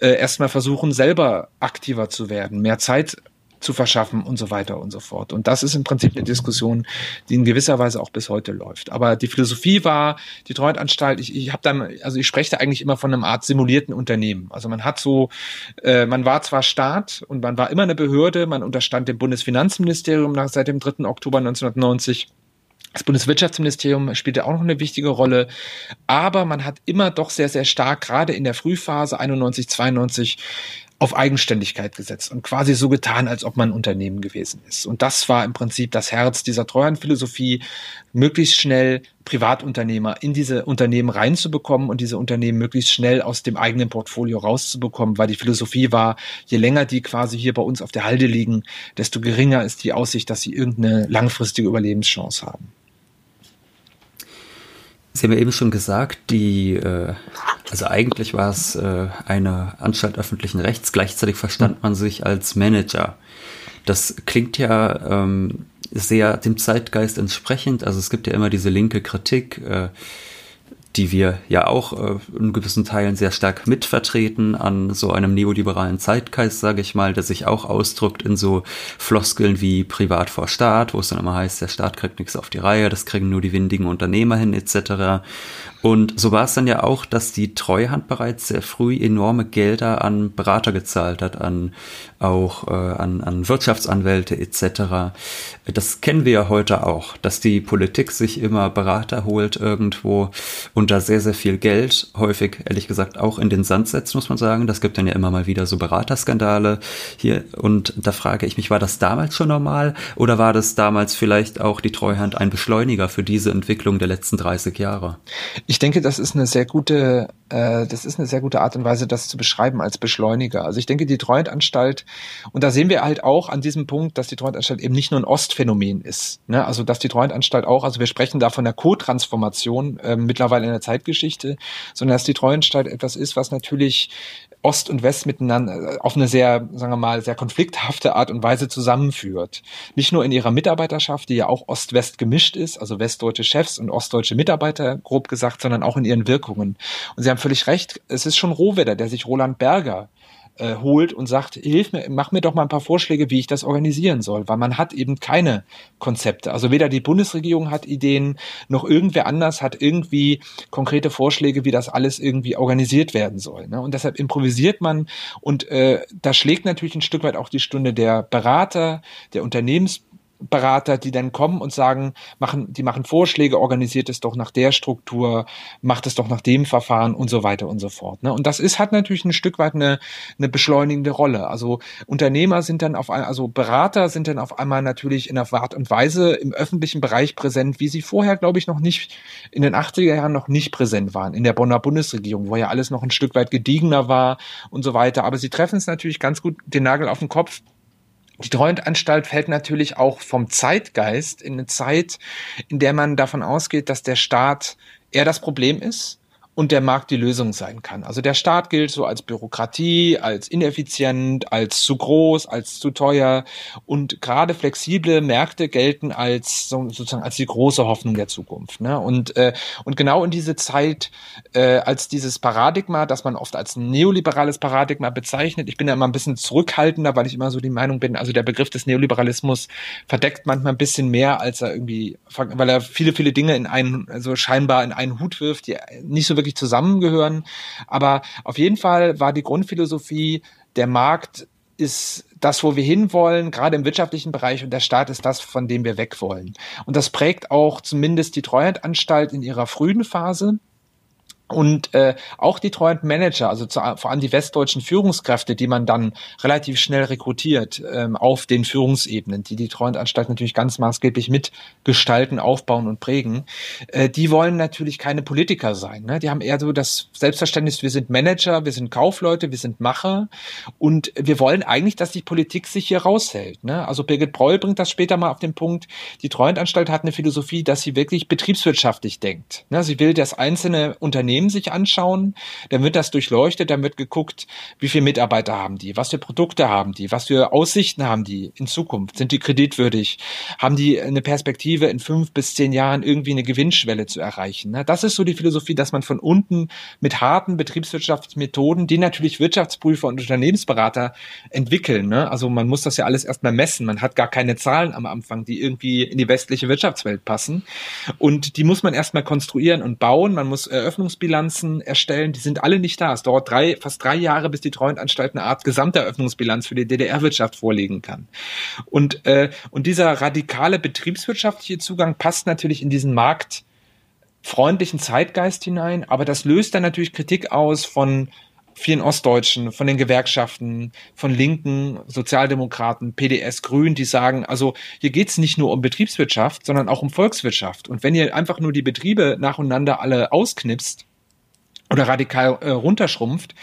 äh, erstmal versuchen, selber aktiver zu werden, mehr Zeit zu verschaffen und so weiter und so fort. Und das ist im Prinzip eine Diskussion, die in gewisser Weise auch bis heute läuft. Aber die Philosophie war, die Treuhandanstalt, ich, ich habe dann, also ich spreche da eigentlich immer von einem Art simulierten Unternehmen. Also man hat so, äh, man war zwar Staat und man war immer eine Behörde, man unterstand dem Bundesfinanzministerium nach, seit dem 3. Oktober 1990. Das Bundeswirtschaftsministerium spielte auch noch eine wichtige Rolle, aber man hat immer doch sehr, sehr stark, gerade in der Frühphase 91, 92, auf Eigenständigkeit gesetzt und quasi so getan, als ob man ein Unternehmen gewesen ist. Und das war im Prinzip das Herz dieser Treuhandphilosophie, möglichst schnell Privatunternehmer in diese Unternehmen reinzubekommen und diese Unternehmen möglichst schnell aus dem eigenen Portfolio rauszubekommen, weil die Philosophie war, je länger die quasi hier bei uns auf der Halde liegen, desto geringer ist die Aussicht, dass sie irgendeine langfristige Überlebenschance haben. Sie haben ja eben schon gesagt, die, äh, also eigentlich war es äh, eine Anstalt öffentlichen Rechts, gleichzeitig verstand man sich als Manager. Das klingt ja ähm, sehr dem Zeitgeist entsprechend. Also es gibt ja immer diese linke Kritik. Äh, die wir ja auch äh, in gewissen Teilen sehr stark mitvertreten an so einem neoliberalen Zeitgeist, sage ich mal, der sich auch ausdrückt in so Floskeln wie Privat vor Staat, wo es dann immer heißt, der Staat kriegt nichts auf die Reihe, das kriegen nur die windigen Unternehmer hin etc. Und so war es dann ja auch, dass die Treuhand bereits sehr früh enorme Gelder an Berater gezahlt hat, an auch äh, an, an Wirtschaftsanwälte etc. Das kennen wir ja heute auch, dass die Politik sich immer Berater holt irgendwo und da sehr, sehr viel Geld, häufig ehrlich gesagt auch in den Sand setzt, muss man sagen. Das gibt dann ja immer mal wieder so Beraterskandale hier. Und da frage ich mich, war das damals schon normal oder war das damals vielleicht auch die Treuhand ein Beschleuniger für diese Entwicklung der letzten 30 Jahre? Ich denke, das ist eine sehr gute, äh, das ist eine sehr gute Art und Weise, das zu beschreiben als Beschleuniger. Also ich denke, die Treuhandanstalt, und da sehen wir halt auch an diesem Punkt, dass die Treuhandanstalt eben nicht nur ein Ostphänomen ist. Ne? Also dass die Treuhandanstalt auch, also wir sprechen da von der Co-Transformation äh, mittlerweile in der Zeitgeschichte, sondern dass die Treuhandanstalt etwas ist, was natürlich Ost und West miteinander äh, auf eine sehr, sagen wir mal, sehr konflikthafte Art und Weise zusammenführt. Nicht nur in ihrer Mitarbeiterschaft, die ja auch Ost-West gemischt ist, also westdeutsche Chefs und ostdeutsche Mitarbeiter, grob gesagt, sondern auch in ihren Wirkungen. Und Sie haben völlig recht, es ist schon Rohwedder, der sich Roland Berger äh, holt und sagt, hilf mir, mach mir doch mal ein paar Vorschläge, wie ich das organisieren soll, weil man hat eben keine Konzepte. Also weder die Bundesregierung hat Ideen, noch irgendwer anders hat irgendwie konkrete Vorschläge, wie das alles irgendwie organisiert werden soll. Ne? Und deshalb improvisiert man und äh, da schlägt natürlich ein Stück weit auch die Stunde der Berater, der Unternehmens Berater, die dann kommen und sagen, machen, die machen Vorschläge, organisiert es doch nach der Struktur, macht es doch nach dem Verfahren und so weiter und so fort. Ne? Und das ist, hat natürlich ein Stück weit eine, eine beschleunigende Rolle. Also Unternehmer sind dann auf einmal, also Berater sind dann auf einmal natürlich in einer Art und Weise im öffentlichen Bereich präsent, wie sie vorher, glaube ich, noch nicht, in den 80er Jahren noch nicht präsent waren, in der Bonner Bundesregierung, wo ja alles noch ein Stück weit gediegener war und so weiter. Aber sie treffen es natürlich ganz gut den Nagel auf den Kopf die Treuhandanstalt fällt natürlich auch vom Zeitgeist in eine Zeit, in der man davon ausgeht, dass der Staat eher das Problem ist und der Markt die Lösung sein kann. Also der Staat gilt so als Bürokratie, als ineffizient, als zu groß, als zu teuer und gerade flexible Märkte gelten als so, sozusagen als die große Hoffnung der Zukunft. Ne? Und äh, und genau in diese Zeit äh, als dieses Paradigma, das man oft als neoliberales Paradigma bezeichnet. Ich bin ja immer ein bisschen zurückhaltender, weil ich immer so die Meinung bin, also der Begriff des Neoliberalismus verdeckt manchmal ein bisschen mehr, als er irgendwie, weil er viele viele Dinge in einen, also scheinbar in einen Hut wirft, die nicht so wirklich zusammengehören. Aber auf jeden Fall war die Grundphilosophie, der Markt ist das, wo wir hinwollen, gerade im wirtschaftlichen Bereich, und der Staat ist das, von dem wir weg wollen. Und das prägt auch zumindest die Treuhandanstalt in ihrer frühen Phase. Und äh, auch die Treuhandmanager, also zu, vor allem die westdeutschen Führungskräfte, die man dann relativ schnell rekrutiert ähm, auf den Führungsebenen, die die Treuhandanstalt natürlich ganz maßgeblich mitgestalten, aufbauen und prägen, äh, die wollen natürlich keine Politiker sein. Ne? Die haben eher so das Selbstverständnis, wir sind Manager, wir sind Kaufleute, wir sind Macher und wir wollen eigentlich, dass die Politik sich hier raushält. Ne? Also Birgit Breul bringt das später mal auf den Punkt, die Treuhandanstalt hat eine Philosophie, dass sie wirklich betriebswirtschaftlich denkt. Ne? Sie will das einzelne Unternehmen Unternehmen sich anschauen, dann wird das durchleuchtet, dann wird geguckt, wie viele Mitarbeiter haben die, was für Produkte haben die, was für Aussichten haben die in Zukunft, sind die kreditwürdig, haben die eine Perspektive in fünf bis zehn Jahren irgendwie eine Gewinnschwelle zu erreichen. Ne? Das ist so die Philosophie, dass man von unten mit harten Betriebswirtschaftsmethoden, die natürlich Wirtschaftsprüfer und Unternehmensberater entwickeln. Ne? Also man muss das ja alles erstmal messen. Man hat gar keine Zahlen am Anfang, die irgendwie in die westliche Wirtschaftswelt passen. Und die muss man erstmal konstruieren und bauen. Man muss Eröffnungsbilanzen Eröffnungsbilanzen erstellen, die sind alle nicht da. Es dauert drei, fast drei Jahre, bis die Treuhandanstalt eine Art Gesamteröffnungsbilanz für die DDR-Wirtschaft vorlegen kann. Und, äh, und dieser radikale betriebswirtschaftliche Zugang passt natürlich in diesen marktfreundlichen Zeitgeist hinein, aber das löst dann natürlich Kritik aus von vielen Ostdeutschen, von den Gewerkschaften, von Linken, Sozialdemokraten, PDS, Grün, die sagen, also hier geht's nicht nur um Betriebswirtschaft, sondern auch um Volkswirtschaft. Und wenn ihr einfach nur die Betriebe nacheinander alle ausknipst, oder radikal äh, runterschrumpft,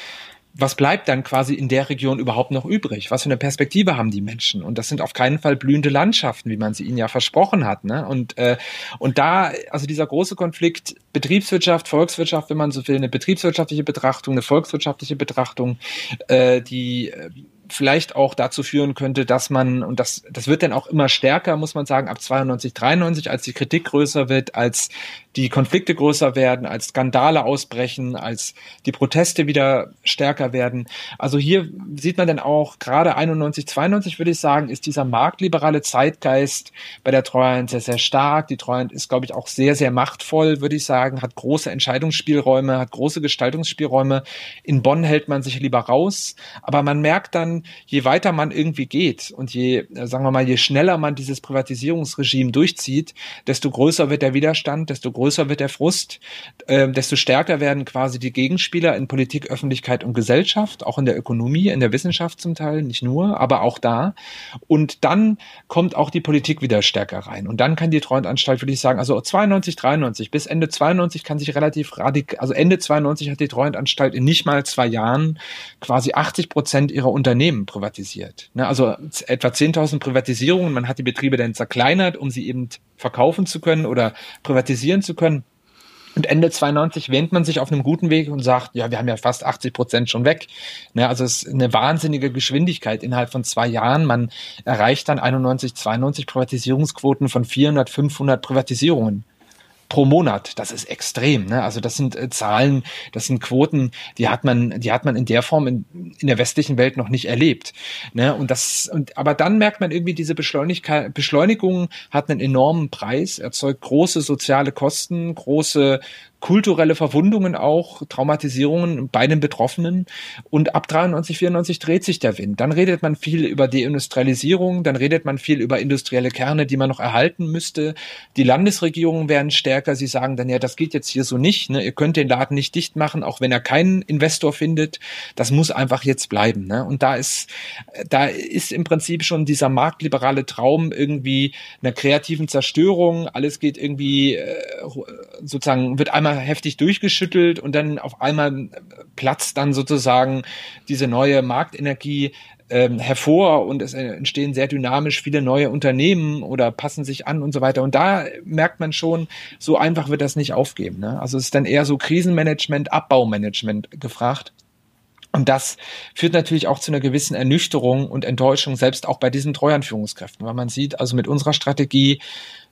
was bleibt dann quasi in der Region überhaupt noch übrig? Was für eine Perspektive haben die Menschen? Und das sind auf keinen Fall blühende Landschaften, wie man sie ihnen ja versprochen hat. Ne? Und, äh, und da, also dieser große Konflikt Betriebswirtschaft, Volkswirtschaft, wenn man so will, eine betriebswirtschaftliche Betrachtung, eine volkswirtschaftliche Betrachtung, äh, die äh, vielleicht auch dazu führen könnte, dass man, und das, das wird dann auch immer stärker, muss man sagen, ab 92, 93, als die Kritik größer wird, als die Konflikte größer werden, als Skandale ausbrechen, als die Proteste wieder stärker werden. Also hier sieht man dann auch, gerade 91, 92 würde ich sagen, ist dieser marktliberale Zeitgeist bei der Treuhand sehr, sehr stark. Die Treuhand ist, glaube ich, auch sehr, sehr machtvoll, würde ich sagen, hat große Entscheidungsspielräume, hat große Gestaltungsspielräume. In Bonn hält man sich lieber raus, aber man merkt dann, je weiter man irgendwie geht und je, sagen wir mal, je schneller man dieses Privatisierungsregime durchzieht, desto größer wird der Widerstand, desto größer wird der Frust, äh, desto stärker werden quasi die Gegenspieler in Politik, Öffentlichkeit und Gesellschaft, auch in der Ökonomie, in der Wissenschaft zum Teil, nicht nur, aber auch da. Und dann kommt auch die Politik wieder stärker rein. Und dann kann die Treuhandanstalt, würde ich sagen, also 92, 93 bis Ende 92 kann sich relativ radikal, also Ende 92 hat die Treuhandanstalt in nicht mal zwei Jahren quasi 80 Prozent ihrer Unternehmen privatisiert. Ne, also etwa 10.000 Privatisierungen. Man hat die Betriebe dann zerkleinert, um sie eben verkaufen zu können oder privatisieren zu können. Und Ende 92 wähnt man sich auf einem guten Weg und sagt, ja, wir haben ja fast 80 Prozent schon weg. Ne, also es ist eine wahnsinnige Geschwindigkeit innerhalb von zwei Jahren. Man erreicht dann 91, 92 Privatisierungsquoten von 400, 500 Privatisierungen pro Monat. Das ist extrem. Ne? Also das sind äh, Zahlen, das sind Quoten, die hat man, die hat man in der Form in, in der westlichen Welt noch nicht erlebt. Ne? Und das, und aber dann merkt man irgendwie, diese Beschleunigkeit, Beschleunigung hat einen enormen Preis, erzeugt große soziale Kosten, große kulturelle Verwundungen auch, Traumatisierungen bei den Betroffenen. Und ab 93, 94 dreht sich der Wind. Dann redet man viel über Deindustrialisierung, dann redet man viel über industrielle Kerne, die man noch erhalten müsste. Die Landesregierungen werden stärker. Sie sagen dann, ja, das geht jetzt hier so nicht. Ne? Ihr könnt den Laden nicht dicht machen, auch wenn er keinen Investor findet. Das muss einfach jetzt bleiben. Ne? Und da ist, da ist im Prinzip schon dieser marktliberale Traum irgendwie einer kreativen Zerstörung. Alles geht irgendwie äh, sozusagen, wird einmal einmal heftig durchgeschüttelt und dann auf einmal platzt dann sozusagen diese neue Marktenergie ähm, hervor und es entstehen sehr dynamisch viele neue Unternehmen oder passen sich an und so weiter. Und da merkt man schon, so einfach wird das nicht aufgeben. Ne? Also es ist dann eher so Krisenmanagement, Abbaumanagement gefragt. Und das führt natürlich auch zu einer gewissen Ernüchterung und Enttäuschung, selbst auch bei diesen Treuhandführungskräften, weil man sieht, also mit unserer Strategie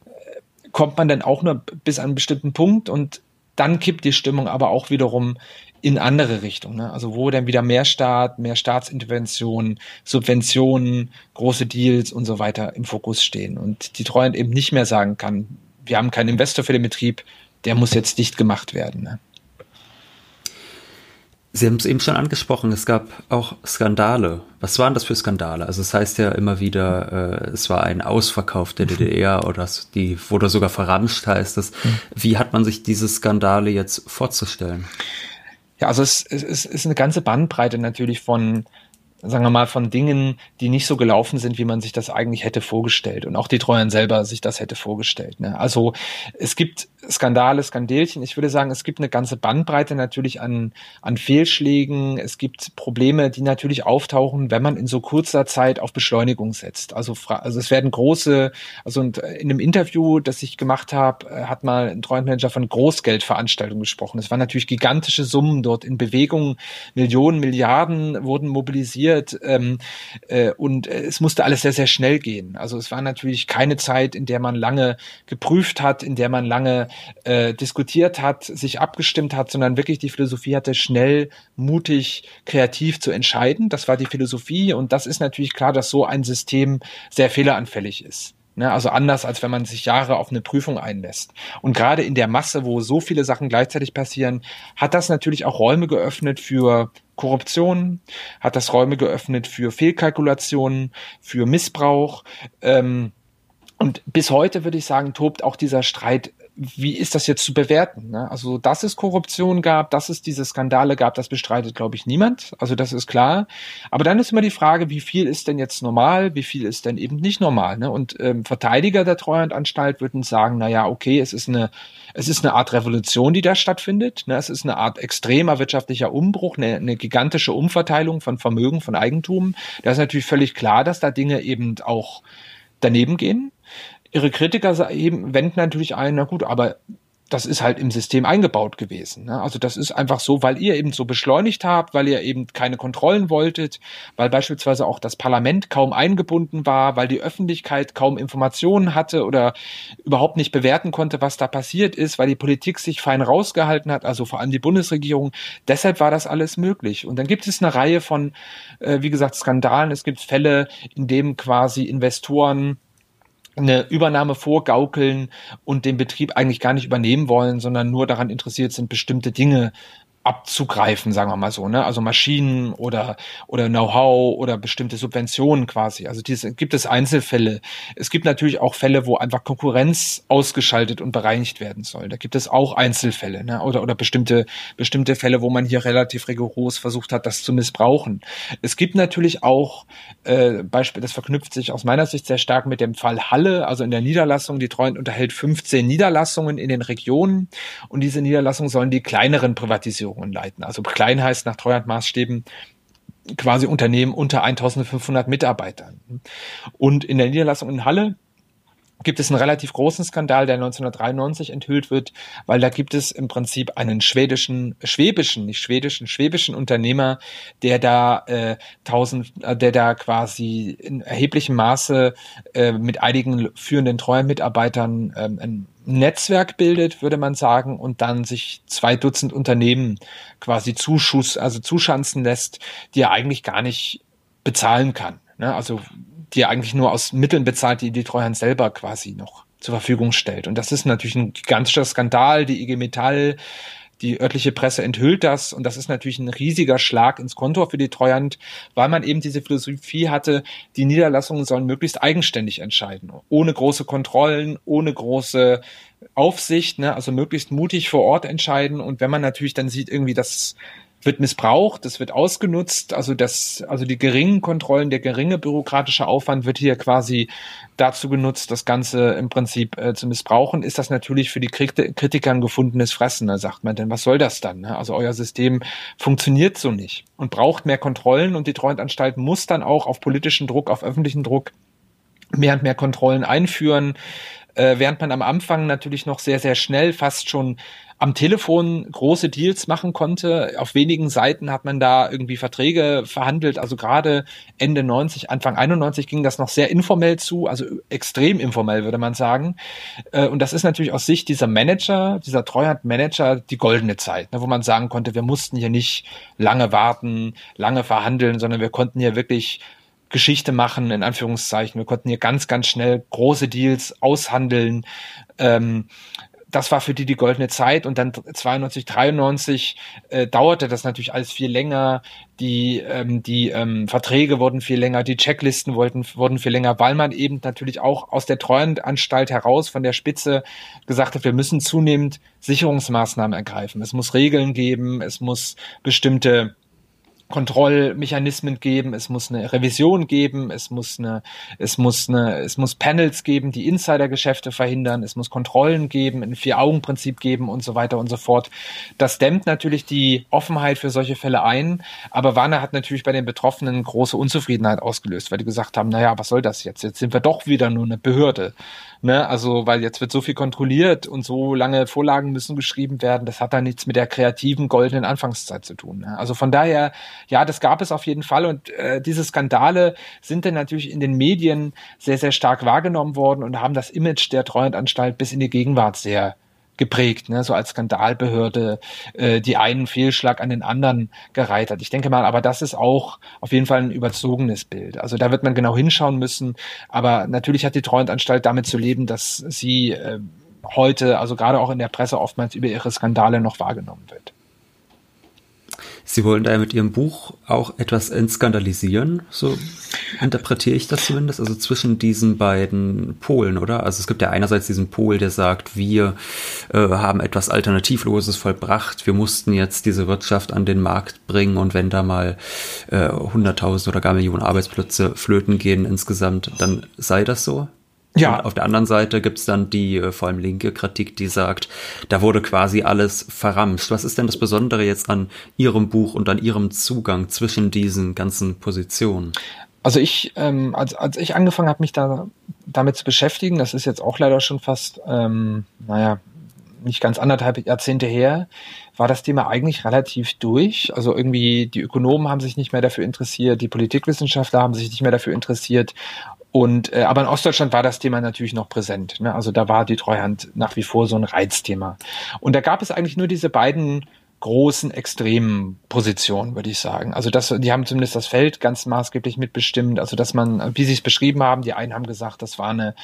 äh, kommt man dann auch nur bis an einen bestimmten Punkt und dann kippt die Stimmung aber auch wiederum in andere Richtungen. Ne? Also wo dann wieder mehr Staat, mehr Staatsintervention, Subventionen, große Deals und so weiter im Fokus stehen. Und die Treuhand eben nicht mehr sagen kann, wir haben keinen Investor für den Betrieb, der muss jetzt dicht gemacht werden. Ne? Sie haben es eben schon angesprochen, es gab auch Skandale. Was waren das für Skandale? Also es heißt ja immer wieder, äh, es war ein Ausverkauf der DDR oder die wurde sogar verramscht, heißt es. Mhm. Wie hat man sich diese Skandale jetzt vorzustellen? Ja, also es, es, es ist eine ganze Bandbreite natürlich von sagen wir mal, von Dingen, die nicht so gelaufen sind, wie man sich das eigentlich hätte vorgestellt und auch die Treuern selber sich das hätte vorgestellt. Ne? Also es gibt Skandale, Skandelchen. Ich würde sagen, es gibt eine ganze Bandbreite natürlich an, an Fehlschlägen. Es gibt Probleme, die natürlich auftauchen, wenn man in so kurzer Zeit auf Beschleunigung setzt. Also, also es werden große, also in einem Interview, das ich gemacht habe, äh, hat mal ein Treuhandmanager von Großgeldveranstaltungen gesprochen. Es waren natürlich gigantische Summen dort in Bewegung. Millionen, Milliarden wurden mobilisiert ähm, äh, und äh, es musste alles sehr, sehr schnell gehen. Also es war natürlich keine Zeit, in der man lange geprüft hat, in der man lange äh, diskutiert hat, sich abgestimmt hat, sondern wirklich die Philosophie hatte, schnell, mutig, kreativ zu entscheiden. Das war die Philosophie und das ist natürlich klar, dass so ein System sehr fehleranfällig ist. Ne, also anders, als wenn man sich Jahre auf eine Prüfung einlässt. Und gerade in der Masse, wo so viele Sachen gleichzeitig passieren, hat das natürlich auch Räume geöffnet für Korruption, hat das Räume geöffnet für Fehlkalkulationen, für Missbrauch. Ähm, und bis heute würde ich sagen, tobt auch dieser Streit wie ist das jetzt zu bewerten? Ne? Also, dass es Korruption gab, dass es diese Skandale gab, das bestreitet, glaube ich, niemand. Also, das ist klar. Aber dann ist immer die Frage, wie viel ist denn jetzt normal, wie viel ist denn eben nicht normal? Ne? Und ähm, Verteidiger der Treuhandanstalt würden sagen, na ja, okay, es ist eine, es ist eine Art Revolution, die da stattfindet. Ne? Es ist eine Art extremer wirtschaftlicher Umbruch, eine, eine gigantische Umverteilung von Vermögen, von Eigentum. Da ist natürlich völlig klar, dass da Dinge eben auch daneben gehen ihre Kritiker eben wenden natürlich ein, na gut, aber das ist halt im System eingebaut gewesen. Ne? Also das ist einfach so, weil ihr eben so beschleunigt habt, weil ihr eben keine Kontrollen wolltet, weil beispielsweise auch das Parlament kaum eingebunden war, weil die Öffentlichkeit kaum Informationen hatte oder überhaupt nicht bewerten konnte, was da passiert ist, weil die Politik sich fein rausgehalten hat, also vor allem die Bundesregierung. Deshalb war das alles möglich. Und dann gibt es eine Reihe von, äh, wie gesagt, Skandalen. Es gibt Fälle, in denen quasi Investoren eine Übernahme vorgaukeln und den Betrieb eigentlich gar nicht übernehmen wollen, sondern nur daran interessiert sind, bestimmte Dinge abzugreifen, sagen wir mal so, ne? Also Maschinen oder oder Know-how oder bestimmte Subventionen quasi. Also diese gibt es Einzelfälle. Es gibt natürlich auch Fälle, wo einfach Konkurrenz ausgeschaltet und bereinigt werden soll. Da gibt es auch Einzelfälle, ne? Oder oder bestimmte bestimmte Fälle, wo man hier relativ rigoros versucht hat, das zu missbrauchen. Es gibt natürlich auch äh, Beispiel, das verknüpft sich aus meiner Sicht sehr stark mit dem Fall Halle, also in der Niederlassung. Die Treuhand unterhält 15 Niederlassungen in den Regionen und diese Niederlassungen sollen die kleineren Privatisierungen Unternehmungen leiten. Also klein heißt nach Treuhandmaßstäben quasi Unternehmen unter 1500 Mitarbeitern. Und in der Niederlassung in Halle gibt es einen relativ großen Skandal, der 1993 enthüllt wird, weil da gibt es im Prinzip einen schwedischen, schwäbischen, nicht schwedischen, schwäbischen Unternehmer, der da äh, tausend, äh, der da quasi in erheblichem Maße äh, mit einigen führenden Treuhandmitarbeitern ähm, ein Netzwerk bildet, würde man sagen, und dann sich zwei Dutzend Unternehmen quasi Zuschuss, also zuschanzen lässt, die er eigentlich gar nicht bezahlen kann. Ne? Also die er eigentlich nur aus Mitteln bezahlt, die die Treuhand selber quasi noch zur Verfügung stellt. Und das ist natürlich ein gigantischer Skandal. Die IG Metall die örtliche Presse enthüllt das und das ist natürlich ein riesiger Schlag ins Konto für die Treuhand, weil man eben diese Philosophie hatte, die Niederlassungen sollen möglichst eigenständig entscheiden, ohne große Kontrollen, ohne große Aufsicht, ne, also möglichst mutig vor Ort entscheiden. Und wenn man natürlich dann sieht irgendwie, dass wird missbraucht, es wird ausgenutzt, also das, also die geringen Kontrollen, der geringe bürokratische Aufwand wird hier quasi dazu genutzt, das Ganze im Prinzip äh, zu missbrauchen, ist das natürlich für die Kritiker ein gefundenes Fressen. Da sagt man denn, was soll das dann? Ne? Also euer System funktioniert so nicht und braucht mehr Kontrollen und die Treuhandanstalt muss dann auch auf politischen Druck, auf öffentlichen Druck mehr und mehr Kontrollen einführen äh, während man am Anfang natürlich noch sehr, sehr schnell, fast schon am Telefon große Deals machen konnte. Auf wenigen Seiten hat man da irgendwie Verträge verhandelt. Also gerade Ende 90, Anfang 91 ging das noch sehr informell zu, also extrem informell würde man sagen. Äh, und das ist natürlich aus Sicht dieser Manager, dieser Treuhandmanager die goldene Zeit, ne, wo man sagen konnte, wir mussten hier nicht lange warten, lange verhandeln, sondern wir konnten hier wirklich Geschichte machen, in Anführungszeichen. Wir konnten hier ganz, ganz schnell große Deals aushandeln. Ähm, das war für die die goldene Zeit und dann 92, 93 äh, dauerte das natürlich alles viel länger. Die, ähm, die ähm, Verträge wurden viel länger, die Checklisten wurden, wurden viel länger, weil man eben natürlich auch aus der Treuhandanstalt heraus von der Spitze gesagt hat, wir müssen zunehmend Sicherungsmaßnahmen ergreifen. Es muss Regeln geben, es muss bestimmte Kontrollmechanismen geben, es muss eine Revision geben, es muss eine, es muss eine, es muss Panels geben, die Insidergeschäfte verhindern, es muss Kontrollen geben, ein Vier-Augen-Prinzip geben und so weiter und so fort. Das dämmt natürlich die Offenheit für solche Fälle ein, aber Warner hat natürlich bei den Betroffenen große Unzufriedenheit ausgelöst, weil die gesagt haben, naja, was soll das jetzt? Jetzt sind wir doch wieder nur eine Behörde. Ne? Also, weil jetzt wird so viel kontrolliert und so lange Vorlagen müssen geschrieben werden, das hat da nichts mit der kreativen goldenen Anfangszeit zu tun. Ne? Also von daher, ja, das gab es auf jeden Fall und äh, diese Skandale sind dann natürlich in den Medien sehr, sehr stark wahrgenommen worden und haben das Image der Treuhandanstalt bis in die Gegenwart sehr geprägt, ne? so als Skandalbehörde, äh, die einen Fehlschlag an den anderen gereiht hat. Ich denke mal, aber das ist auch auf jeden Fall ein überzogenes Bild. Also da wird man genau hinschauen müssen. Aber natürlich hat die Treuhandanstalt damit zu leben, dass sie äh, heute, also gerade auch in der Presse oftmals über ihre Skandale noch wahrgenommen wird. Sie wollen da mit Ihrem Buch auch etwas entskandalisieren, so interpretiere ich das zumindest, also zwischen diesen beiden Polen, oder? Also es gibt ja einerseits diesen Pol, der sagt, wir äh, haben etwas Alternativloses vollbracht, wir mussten jetzt diese Wirtschaft an den Markt bringen und wenn da mal äh, 100.000 oder gar Millionen Arbeitsplätze flöten gehen insgesamt, dann sei das so? Ja. Und auf der anderen Seite gibt's dann die äh, vor allem linke Kritik, die sagt, da wurde quasi alles verramscht. Was ist denn das Besondere jetzt an Ihrem Buch und an Ihrem Zugang zwischen diesen ganzen Positionen? Also ich, ähm, als, als ich angefangen habe, mich da damit zu beschäftigen, das ist jetzt auch leider schon fast, ähm, naja, nicht ganz anderthalb Jahrzehnte her, war das Thema eigentlich relativ durch. Also irgendwie die Ökonomen haben sich nicht mehr dafür interessiert, die Politikwissenschaftler haben sich nicht mehr dafür interessiert und äh, aber in Ostdeutschland war das Thema natürlich noch präsent. Ne? Also da war die Treuhand nach wie vor so ein Reizthema. Und da gab es eigentlich nur diese beiden großen, extremen Positionen, würde ich sagen. Also das, die haben zumindest das Feld ganz maßgeblich mitbestimmt. Also dass man, wie sie es beschrieben haben, die einen haben gesagt, das war eine,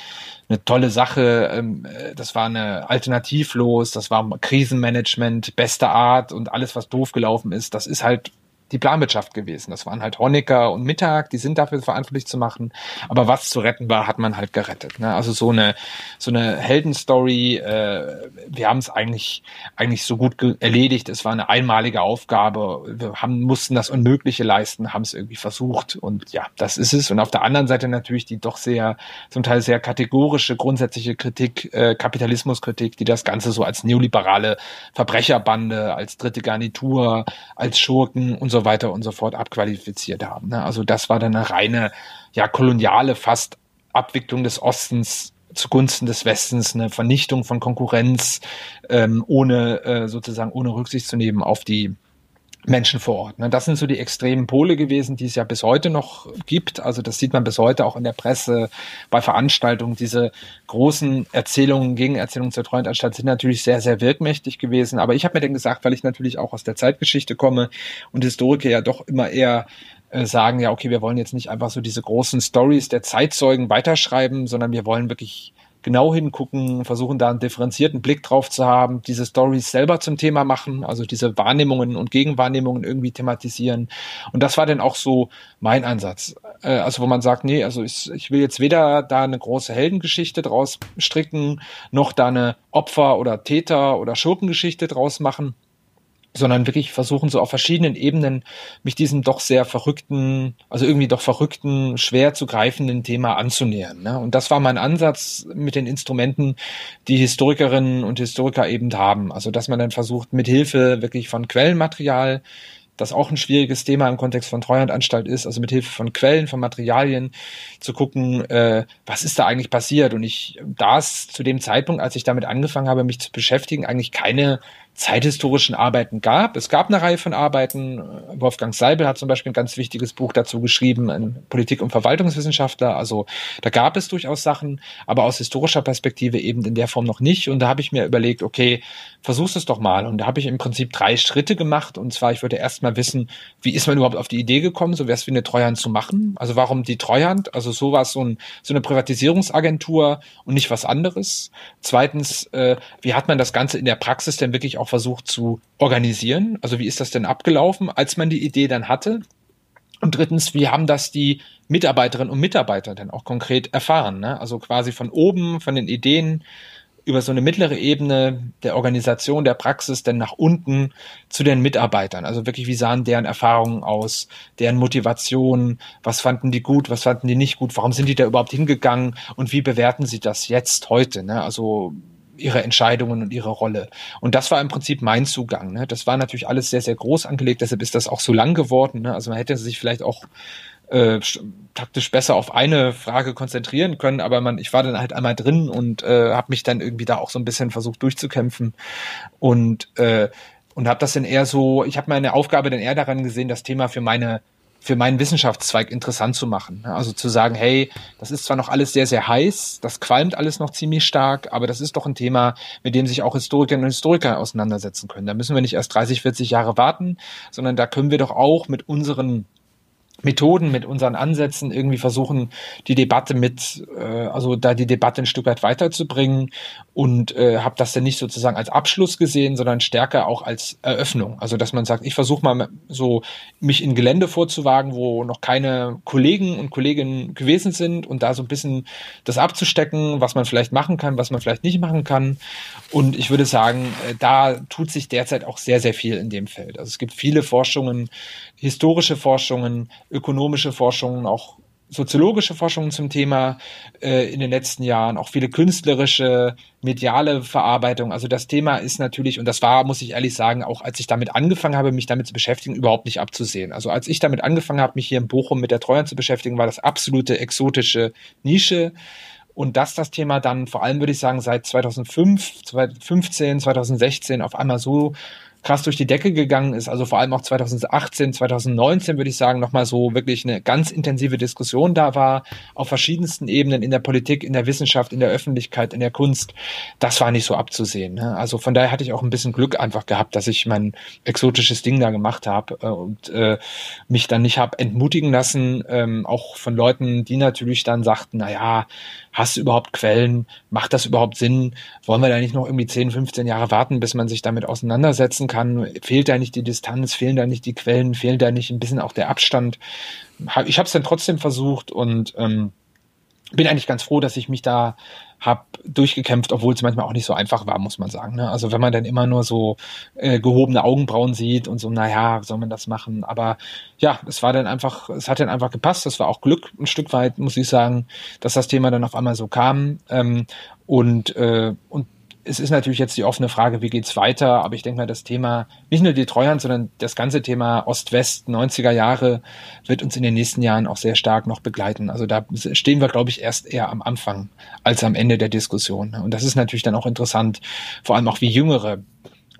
eine tolle Sache, ähm, äh, das war eine alternativlos, das war Krisenmanagement, beste Art und alles, was doof gelaufen ist, das ist halt die Planwirtschaft gewesen. Das waren halt Honecker und Mittag, die sind dafür verantwortlich zu machen. Aber was zu retten war, hat man halt gerettet. Ne? Also so eine so eine Heldenstory. Äh, wir haben es eigentlich eigentlich so gut erledigt. Es war eine einmalige Aufgabe. Wir haben mussten das Unmögliche leisten, haben es irgendwie versucht und ja, das ist es. Und auf der anderen Seite natürlich die doch sehr zum Teil sehr kategorische grundsätzliche Kritik, äh, Kapitalismuskritik, die das Ganze so als neoliberale Verbrecherbande, als dritte Garnitur, als Schurken und so weiter und so fort abqualifiziert haben. Ne? Also das war dann eine reine, ja, koloniale fast Abwicklung des Ostens zugunsten des Westens, eine Vernichtung von Konkurrenz, ähm, ohne äh, sozusagen ohne Rücksicht zu nehmen auf die Menschen vor Ort. Ne? Das sind so die extremen Pole gewesen, die es ja bis heute noch gibt. Also das sieht man bis heute auch in der Presse, bei Veranstaltungen. Diese großen Erzählungen, Gegenerzählungen zur Treuhandanstalt sind natürlich sehr, sehr wirkmächtig gewesen. Aber ich habe mir dann gesagt, weil ich natürlich auch aus der Zeitgeschichte komme und Historiker ja doch immer eher äh, sagen, ja, okay, wir wollen jetzt nicht einfach so diese großen Stories der Zeitzeugen weiterschreiben, sondern wir wollen wirklich genau hingucken, versuchen da einen differenzierten Blick drauf zu haben, diese Stories selber zum Thema machen, also diese Wahrnehmungen und Gegenwahrnehmungen irgendwie thematisieren. Und das war dann auch so mein Ansatz. Äh, also wo man sagt, nee, also ich, ich will jetzt weder da eine große Heldengeschichte draus stricken, noch da eine Opfer- oder Täter- oder Schurkengeschichte draus machen sondern wirklich versuchen, so auf verschiedenen Ebenen mich diesem doch sehr verrückten, also irgendwie doch verrückten, schwer zu greifenden Thema anzunähern. Ne? Und das war mein Ansatz mit den Instrumenten, die Historikerinnen und Historiker eben haben. Also dass man dann versucht, mit Hilfe wirklich von Quellenmaterial das auch ein schwieriges Thema im Kontext von Treuhandanstalt ist, also mit Hilfe von Quellen, von Materialien zu gucken, äh, was ist da eigentlich passiert. Und ich, da es zu dem Zeitpunkt, als ich damit angefangen habe, mich zu beschäftigen, eigentlich keine zeithistorischen Arbeiten gab. Es gab eine Reihe von Arbeiten. Wolfgang Seibel hat zum Beispiel ein ganz wichtiges Buch dazu geschrieben, ein Politik- und Verwaltungswissenschaftler. Also da gab es durchaus Sachen, aber aus historischer Perspektive eben in der Form noch nicht. Und da habe ich mir überlegt, okay, versuch's es doch mal. Und da habe ich im Prinzip drei Schritte gemacht. Und zwar, ich würde erst mal wissen, wie ist man überhaupt auf die Idee gekommen, so wär's wie eine Treuhand zu machen? Also warum die Treuhand? Also sowas, so, ein, so eine Privatisierungsagentur und nicht was anderes. Zweitens, äh, wie hat man das Ganze in der Praxis denn wirklich auch versucht zu organisieren? Also wie ist das denn abgelaufen, als man die Idee dann hatte? Und drittens, wie haben das die Mitarbeiterinnen und Mitarbeiter denn auch konkret erfahren? Ne? Also quasi von oben, von den Ideen über so eine mittlere Ebene der Organisation, der Praxis, denn nach unten zu den Mitarbeitern. Also wirklich, wie sahen deren Erfahrungen aus, deren Motivation, was fanden die gut, was fanden die nicht gut, warum sind die da überhaupt hingegangen und wie bewerten sie das jetzt heute? Ne? Also ihre Entscheidungen und ihre Rolle. Und das war im Prinzip mein Zugang. Ne? Das war natürlich alles sehr, sehr groß angelegt, deshalb ist das auch so lang geworden. Ne? Also man hätte sich vielleicht auch äh, taktisch besser auf eine Frage konzentrieren können, aber man, ich war dann halt einmal drin und äh, habe mich dann irgendwie da auch so ein bisschen versucht durchzukämpfen und äh, und habe das dann eher so, ich habe meine Aufgabe dann eher daran gesehen, das Thema für meine für meinen Wissenschaftszweig interessant zu machen. Also zu sagen, hey, das ist zwar noch alles sehr, sehr heiß, das qualmt alles noch ziemlich stark, aber das ist doch ein Thema, mit dem sich auch Historikerinnen und Historiker auseinandersetzen können. Da müssen wir nicht erst 30, 40 Jahre warten, sondern da können wir doch auch mit unseren Methoden, mit unseren Ansätzen irgendwie versuchen, die Debatte mit, äh, also da die Debatte ein Stück weit weiterzubringen und äh, habe das dann nicht sozusagen als Abschluss gesehen, sondern stärker auch als Eröffnung. Also dass man sagt, ich versuche mal so mich in Gelände vorzuwagen, wo noch keine Kollegen und Kolleginnen gewesen sind und da so ein bisschen das abzustecken, was man vielleicht machen kann, was man vielleicht nicht machen kann. Und ich würde sagen, äh, da tut sich derzeit auch sehr, sehr viel in dem Feld. Also es gibt viele Forschungen, historische Forschungen, ökonomische Forschungen, auch soziologische Forschungen zum Thema äh, in den letzten Jahren, auch viele künstlerische, mediale Verarbeitung. Also das Thema ist natürlich, und das war, muss ich ehrlich sagen, auch als ich damit angefangen habe, mich damit zu beschäftigen, überhaupt nicht abzusehen. Also als ich damit angefangen habe, mich hier in Bochum mit der Treuhand zu beschäftigen, war das absolute exotische Nische. Und dass das Thema dann vor allem, würde ich sagen, seit 2005, 2015, 2016 auf einmal so krass durch die Decke gegangen ist. Also vor allem auch 2018, 2019 würde ich sagen, nochmal so wirklich eine ganz intensive Diskussion da war, auf verschiedensten Ebenen in der Politik, in der Wissenschaft, in der Öffentlichkeit, in der Kunst. Das war nicht so abzusehen. Ne? Also von daher hatte ich auch ein bisschen Glück einfach gehabt, dass ich mein exotisches Ding da gemacht habe äh, und äh, mich dann nicht habe entmutigen lassen, ähm, auch von Leuten, die natürlich dann sagten, na ja, hast du überhaupt Quellen? Macht das überhaupt Sinn? Wollen wir da nicht noch irgendwie 10, 15 Jahre warten, bis man sich damit auseinandersetzen kann? Fehlt da nicht die Distanz? Fehlen da nicht die Quellen? Fehlt da nicht ein bisschen auch der Abstand? Ich habe es dann trotzdem versucht und ähm, bin eigentlich ganz froh, dass ich mich da habe durchgekämpft, obwohl es manchmal auch nicht so einfach war, muss man sagen. Ne? Also wenn man dann immer nur so äh, gehobene Augenbrauen sieht und so, naja, soll man das machen? Aber ja, es war dann einfach, es hat dann einfach gepasst. Das war auch Glück ein Stück weit, muss ich sagen, dass das Thema dann auf einmal so kam. Ähm, und, äh, und es ist natürlich jetzt die offene Frage, wie geht's weiter, aber ich denke mal, das Thema, nicht nur die Treuhand, sondern das ganze Thema Ost-West, 90er Jahre, wird uns in den nächsten Jahren auch sehr stark noch begleiten. Also da stehen wir, glaube ich, erst eher am Anfang als am Ende der Diskussion. Und das ist natürlich dann auch interessant, vor allem auch wie Jüngere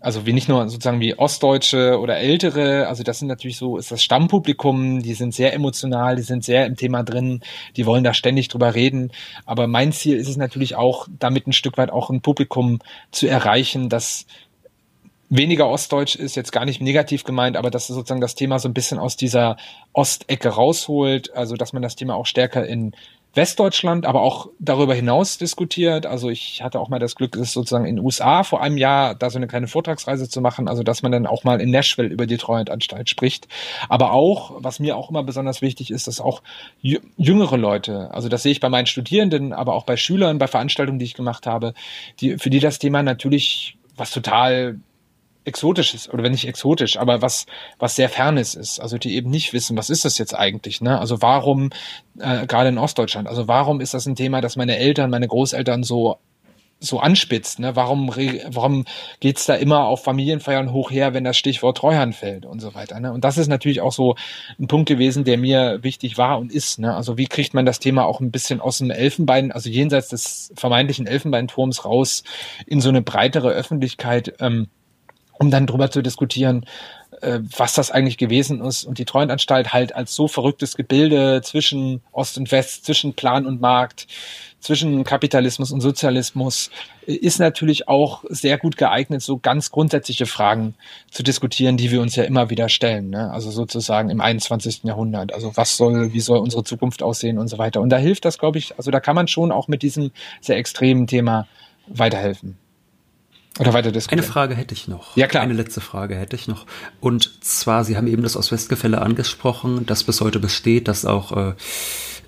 also wie nicht nur sozusagen wie Ostdeutsche oder Ältere, also das sind natürlich so, ist das Stammpublikum, die sind sehr emotional, die sind sehr im Thema drin, die wollen da ständig drüber reden. Aber mein Ziel ist es natürlich auch, damit ein Stück weit auch ein Publikum zu erreichen, das weniger ostdeutsch ist, jetzt gar nicht negativ gemeint, aber dass sozusagen das Thema so ein bisschen aus dieser Ostecke rausholt, also dass man das Thema auch stärker in Westdeutschland, aber auch darüber hinaus diskutiert. Also ich hatte auch mal das Glück, es sozusagen in den USA vor einem Jahr da so eine kleine Vortragsreise zu machen, also dass man dann auch mal in Nashville über die Treuhandanstalt spricht. Aber auch, was mir auch immer besonders wichtig ist, dass auch jüngere Leute, also das sehe ich bei meinen Studierenden, aber auch bei Schülern, bei Veranstaltungen, die ich gemacht habe, die, für die das Thema natürlich was total exotisches oder wenn nicht exotisch, aber was was sehr fernes ist, also die eben nicht wissen, was ist das jetzt eigentlich, ne? Also warum äh, gerade in Ostdeutschland, also warum ist das ein Thema, das meine Eltern, meine Großeltern so so anspitzt, ne? Warum warum geht's da immer auf Familienfeiern hoch her, wenn das Stichwort Treuhand fällt und so weiter, ne? Und das ist natürlich auch so ein Punkt gewesen, der mir wichtig war und ist, ne? Also wie kriegt man das Thema auch ein bisschen aus dem Elfenbein, also jenseits des vermeintlichen Elfenbeinturms raus in so eine breitere Öffentlichkeit ähm, um dann drüber zu diskutieren, äh, was das eigentlich gewesen ist. Und die Treuhandanstalt halt als so verrücktes Gebilde zwischen Ost und West, zwischen Plan und Markt, zwischen Kapitalismus und Sozialismus äh, ist natürlich auch sehr gut geeignet, so ganz grundsätzliche Fragen zu diskutieren, die wir uns ja immer wieder stellen. Ne? Also sozusagen im 21. Jahrhundert. Also was soll, wie soll unsere Zukunft aussehen und so weiter. Und da hilft das, glaube ich, also da kann man schon auch mit diesem sehr extremen Thema weiterhelfen. Oder weiter diskutieren. Eine Frage hätte ich noch. Ja, klar. Eine letzte Frage hätte ich noch. Und zwar, Sie haben eben das Ost-West-Gefälle angesprochen, das bis heute besteht, das auch äh,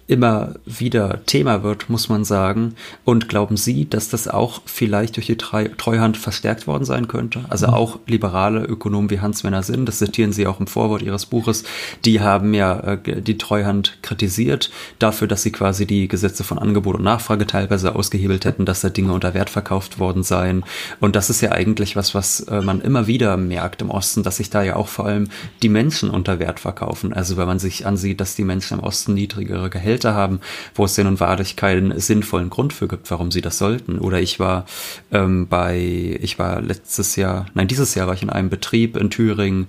immer wieder Thema wird, muss man sagen. Und glauben Sie, dass das auch vielleicht durch die Treuhand verstärkt worden sein könnte? Also mhm. auch liberale Ökonomen wie Hans-Werner Sinn, das zitieren Sie auch im Vorwort Ihres Buches, die haben ja äh, die Treuhand kritisiert dafür, dass sie quasi die Gesetze von Angebot und Nachfrage teilweise ausgehebelt hätten, dass da Dinge unter Wert verkauft worden seien. Und das ist ja eigentlich was, was äh, man immer wieder merkt im Osten, dass sich da ja auch vor allem die Menschen unter Wert verkaufen. Also wenn man sich ansieht, dass die Menschen im Osten niedrigere Gehälter Behälter haben, wo es denn nun wahrlich keinen sinnvollen Grund für gibt, warum sie das sollten. Oder ich war ähm, bei, ich war letztes Jahr, nein, dieses Jahr war ich in einem Betrieb in Thüringen,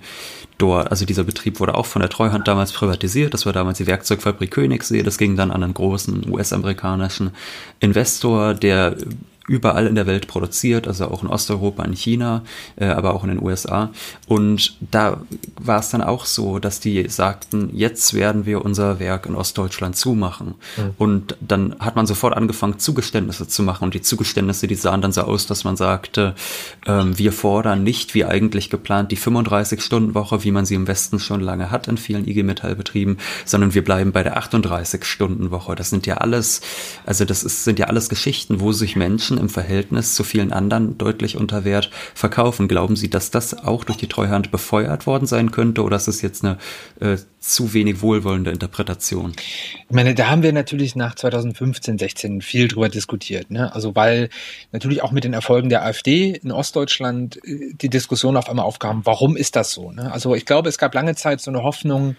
dort, also dieser Betrieb wurde auch von der Treuhand damals privatisiert. Das war damals die Werkzeugfabrik Königssee. Das ging dann an einen großen US-amerikanischen Investor, der überall in der Welt produziert, also auch in Osteuropa, in China, äh, aber auch in den USA. Und da war es dann auch so, dass die sagten, jetzt werden wir unser Werk in Ostdeutschland zumachen. Mhm. Und dann hat man sofort angefangen, Zugeständnisse zu machen. Und die Zugeständnisse, die sahen dann so aus, dass man sagte, ähm, wir fordern nicht, wie eigentlich geplant, die 35-Stunden-Woche, wie man sie im Westen schon lange hat in vielen IG Metallbetrieben, sondern wir bleiben bei der 38-Stunden-Woche. Das sind ja alles, also das ist, sind ja alles Geschichten, wo sich Menschen Menschen im Verhältnis zu vielen anderen deutlich unter Wert verkaufen. Glauben Sie, dass das auch durch die Treuhand befeuert worden sein könnte oder ist es jetzt eine äh, zu wenig wohlwollende Interpretation? Ich meine, da haben wir natürlich nach 2015, 16 viel drüber diskutiert. Ne? Also weil natürlich auch mit den Erfolgen der AfD in Ostdeutschland äh, die Diskussion auf einmal aufkam, warum ist das so? Ne? Also ich glaube, es gab lange Zeit so eine Hoffnung,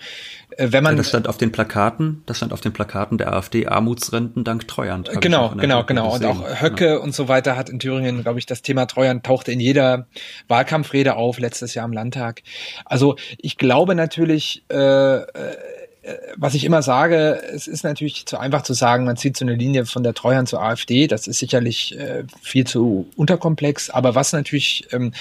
äh, wenn man. Ja, das stand auf den Plakaten, das stand auf den Plakaten der AfD Armutsrenten dank Treuhand. Genau, genau, genau. Und auch Höcke ja. und so weiter hat in Thüringen, glaube ich, das Thema Treuhand tauchte in jeder Wahlkampfrede auf, letztes Jahr im Landtag. Also ich glaube natürlich, äh, äh äh, was ich immer sage, es ist natürlich zu einfach zu sagen, man zieht so eine Linie von der Treuhand zur AfD. Das ist sicherlich äh, viel zu unterkomplex. Aber was natürlich ähm,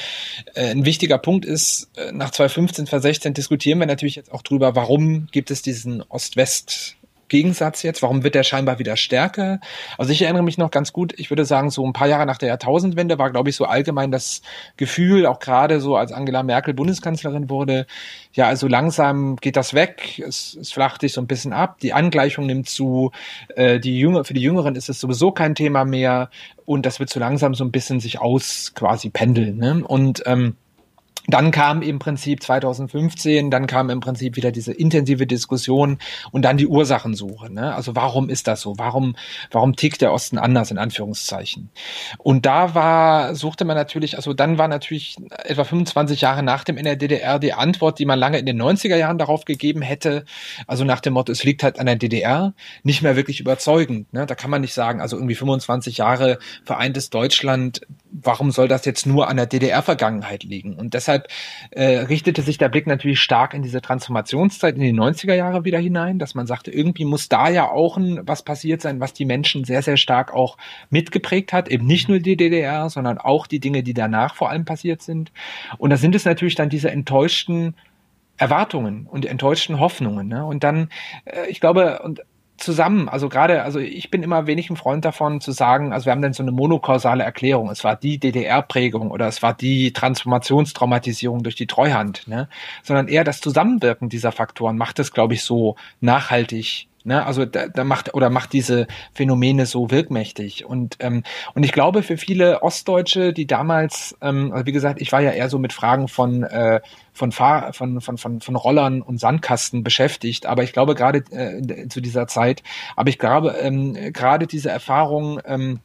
äh, ein wichtiger Punkt ist, äh, nach 2015, 2016 diskutieren wir natürlich jetzt auch drüber, warum gibt es diesen Ost-West Gegensatz jetzt? Warum wird der scheinbar wieder stärker? Also ich erinnere mich noch ganz gut, ich würde sagen, so ein paar Jahre nach der Jahrtausendwende war, glaube ich, so allgemein das Gefühl, auch gerade so als Angela Merkel Bundeskanzlerin wurde, ja, also langsam geht das weg, es, es flacht sich so ein bisschen ab, die Angleichung nimmt zu, äh, die Jünger, für die Jüngeren ist es sowieso kein Thema mehr und das wird so langsam so ein bisschen sich aus quasi pendeln. Ne? Und ähm, dann kam im Prinzip 2015, dann kam im Prinzip wieder diese intensive Diskussion und dann die Ursachensuche. Ne? Also warum ist das so? Warum, warum tickt der Osten anders in Anführungszeichen? Und da war, suchte man natürlich, also dann war natürlich etwa 25 Jahre nach dem NRDDR die Antwort, die man lange in den 90er Jahren darauf gegeben hätte, also nach dem Motto, es liegt halt an der DDR, nicht mehr wirklich überzeugend. Ne? Da kann man nicht sagen, also irgendwie 25 Jahre vereintes Deutschland, warum soll das jetzt nur an der DDR-Vergangenheit liegen? Und deshalb äh, richtete sich der Blick natürlich stark in diese Transformationszeit in die 90er Jahre wieder hinein, dass man sagte, irgendwie muss da ja auch ein, was passiert sein, was die Menschen sehr, sehr stark auch mitgeprägt hat. Eben nicht nur die DDR, sondern auch die Dinge, die danach vor allem passiert sind. Und da sind es natürlich dann diese enttäuschten Erwartungen und enttäuschten Hoffnungen. Ne? Und dann, äh, ich glaube, und zusammen. Also gerade, also ich bin immer wenig ein Freund davon zu sagen, also wir haben dann so eine monokausale Erklärung. Es war die DDR-Prägung oder es war die Transformationstraumatisierung durch die Treuhand, ne? sondern eher das Zusammenwirken dieser Faktoren macht es, glaube ich, so nachhaltig Ne? Also da, da macht oder macht diese Phänomene so wirkmächtig. Und, ähm, und ich glaube, für viele Ostdeutsche, die damals, ähm, also wie gesagt, ich war ja eher so mit Fragen von, äh, von, Fahr von, von, von, von Rollern und Sandkasten beschäftigt. Aber ich glaube gerade äh, zu dieser Zeit, aber ich glaube, ähm, gerade diese Erfahrung, ähm,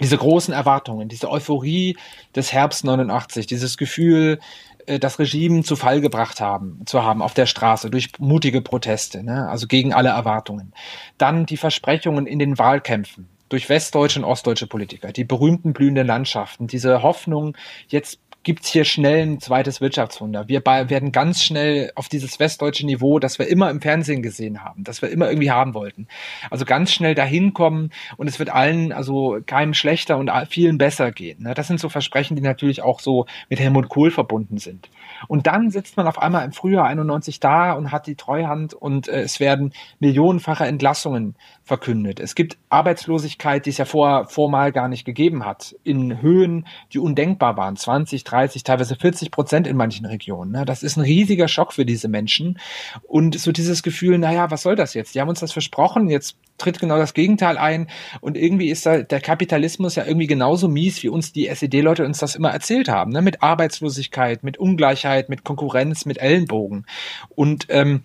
diese großen Erwartungen, diese Euphorie des Herbst 89, dieses Gefühl, das Regime zu Fall gebracht haben, zu haben auf der Straße durch mutige Proteste, ne? also gegen alle Erwartungen. Dann die Versprechungen in den Wahlkämpfen durch westdeutsche und ostdeutsche Politiker, die berühmten blühenden Landschaften, diese Hoffnung, jetzt gibt's hier schnell ein zweites Wirtschaftswunder. Wir werden ganz schnell auf dieses westdeutsche Niveau, das wir immer im Fernsehen gesehen haben, das wir immer irgendwie haben wollten. Also ganz schnell dahin kommen und es wird allen, also keinem schlechter und vielen besser gehen. Ne? Das sind so Versprechen, die natürlich auch so mit Helmut Kohl verbunden sind. Und dann sitzt man auf einmal im Frühjahr 91 da und hat die Treuhand und äh, es werden millionenfache Entlassungen verkündet. Es gibt Arbeitslosigkeit, die es ja vor, vormal gar nicht gegeben hat, in Höhen, die undenkbar waren, 20, 30, teilweise 40 Prozent in manchen Regionen. Ne? Das ist ein riesiger Schock für diese Menschen. Und so dieses Gefühl, naja, was soll das jetzt? Die haben uns das versprochen, jetzt tritt genau das Gegenteil ein. Und irgendwie ist da der Kapitalismus ja irgendwie genauso mies, wie uns die SED-Leute uns das immer erzählt haben. Ne? Mit Arbeitslosigkeit, mit Ungleichheit, mit Konkurrenz, mit Ellenbogen. Und ähm,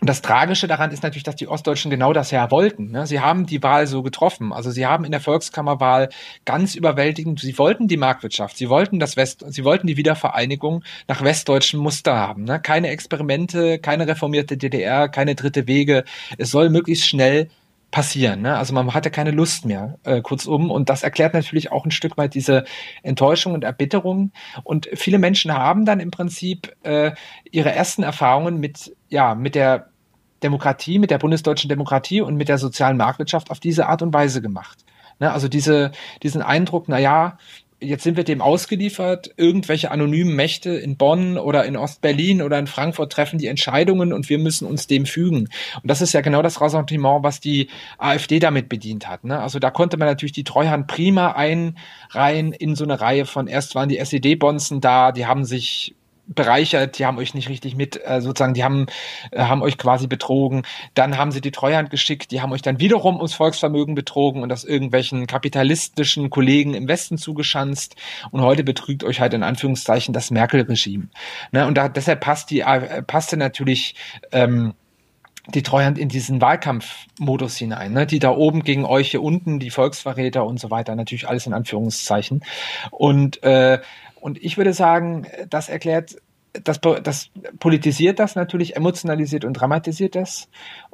das Tragische daran ist natürlich, dass die Ostdeutschen genau das ja wollten. Ne? Sie haben die Wahl so getroffen. Also sie haben in der Volkskammerwahl ganz überwältigend, sie wollten die Marktwirtschaft, sie wollten das West, sie wollten die Wiedervereinigung nach westdeutschen Muster haben. Ne? Keine Experimente, keine reformierte DDR, keine dritte Wege. Es soll möglichst schnell passieren. Ne? Also man hatte keine Lust mehr, äh, kurzum. Und das erklärt natürlich auch ein Stück weit diese Enttäuschung und Erbitterung. Und viele Menschen haben dann im Prinzip äh, ihre ersten Erfahrungen mit, ja, mit der Demokratie, mit der bundesdeutschen Demokratie und mit der sozialen Marktwirtschaft auf diese Art und Weise gemacht. Ne? Also diese, diesen Eindruck, na ja, jetzt sind wir dem ausgeliefert, irgendwelche anonymen Mächte in Bonn oder in Ostberlin oder in Frankfurt treffen die Entscheidungen und wir müssen uns dem fügen. Und das ist ja genau das Ressentiment, was die AfD damit bedient hat. Ne? Also da konnte man natürlich die Treuhand prima einreihen in so eine Reihe von, erst waren die SED-Bonzen da, die haben sich bereichert, die haben euch nicht richtig mit, äh, sozusagen, die haben, äh, haben euch quasi betrogen. Dann haben sie die Treuhand geschickt, die haben euch dann wiederum ums Volksvermögen betrogen und das irgendwelchen kapitalistischen Kollegen im Westen zugeschanzt. Und heute betrügt euch halt in Anführungszeichen das Merkel-Regime. Ne? Und da, deshalb passt die, äh, passte natürlich ähm, die Treuhand in diesen Wahlkampfmodus hinein, ne? die da oben gegen euch hier unten, die Volksverräter und so weiter, natürlich alles in Anführungszeichen. Und äh, und ich würde sagen, das erklärt das, das politisiert das natürlich, emotionalisiert und dramatisiert das.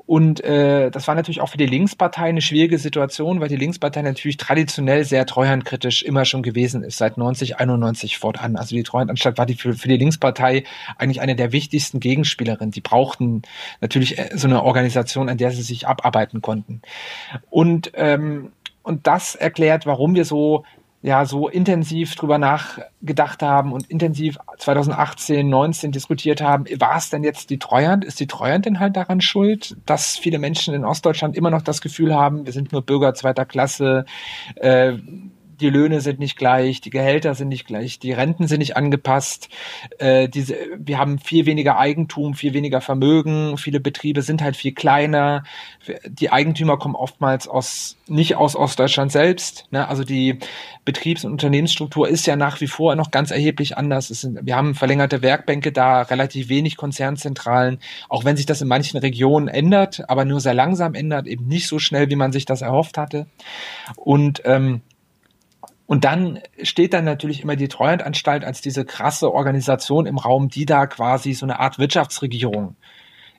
Und äh, das war natürlich auch für die Linkspartei eine schwierige Situation, weil die Linkspartei natürlich traditionell sehr treuhandkritisch immer schon gewesen ist, seit 90, 91 fortan. Also die Treuhandanstalt war die für, für die Linkspartei eigentlich eine der wichtigsten Gegenspielerinnen. Die brauchten natürlich äh, so eine Organisation, an der sie sich abarbeiten konnten. Und ähm, und das erklärt, warum wir so ja so intensiv drüber nachgedacht haben und intensiv 2018, 19 diskutiert haben, war es denn jetzt die Treuhand? Ist die Treuhand denn halt daran schuld, dass viele Menschen in Ostdeutschland immer noch das Gefühl haben, wir sind nur Bürger zweiter Klasse, äh, die Löhne sind nicht gleich, die Gehälter sind nicht gleich, die Renten sind nicht angepasst, äh, diese, wir haben viel weniger Eigentum, viel weniger Vermögen, viele Betriebe sind halt viel kleiner, die Eigentümer kommen oftmals aus nicht aus Ostdeutschland selbst, ne? also die Betriebs- und Unternehmensstruktur ist ja nach wie vor noch ganz erheblich anders. Sind, wir haben verlängerte Werkbänke da, relativ wenig Konzernzentralen, auch wenn sich das in manchen Regionen ändert, aber nur sehr langsam ändert, eben nicht so schnell, wie man sich das erhofft hatte. Und ähm, und dann steht dann natürlich immer die Treuhandanstalt als diese krasse Organisation im Raum, die da quasi so eine Art Wirtschaftsregierung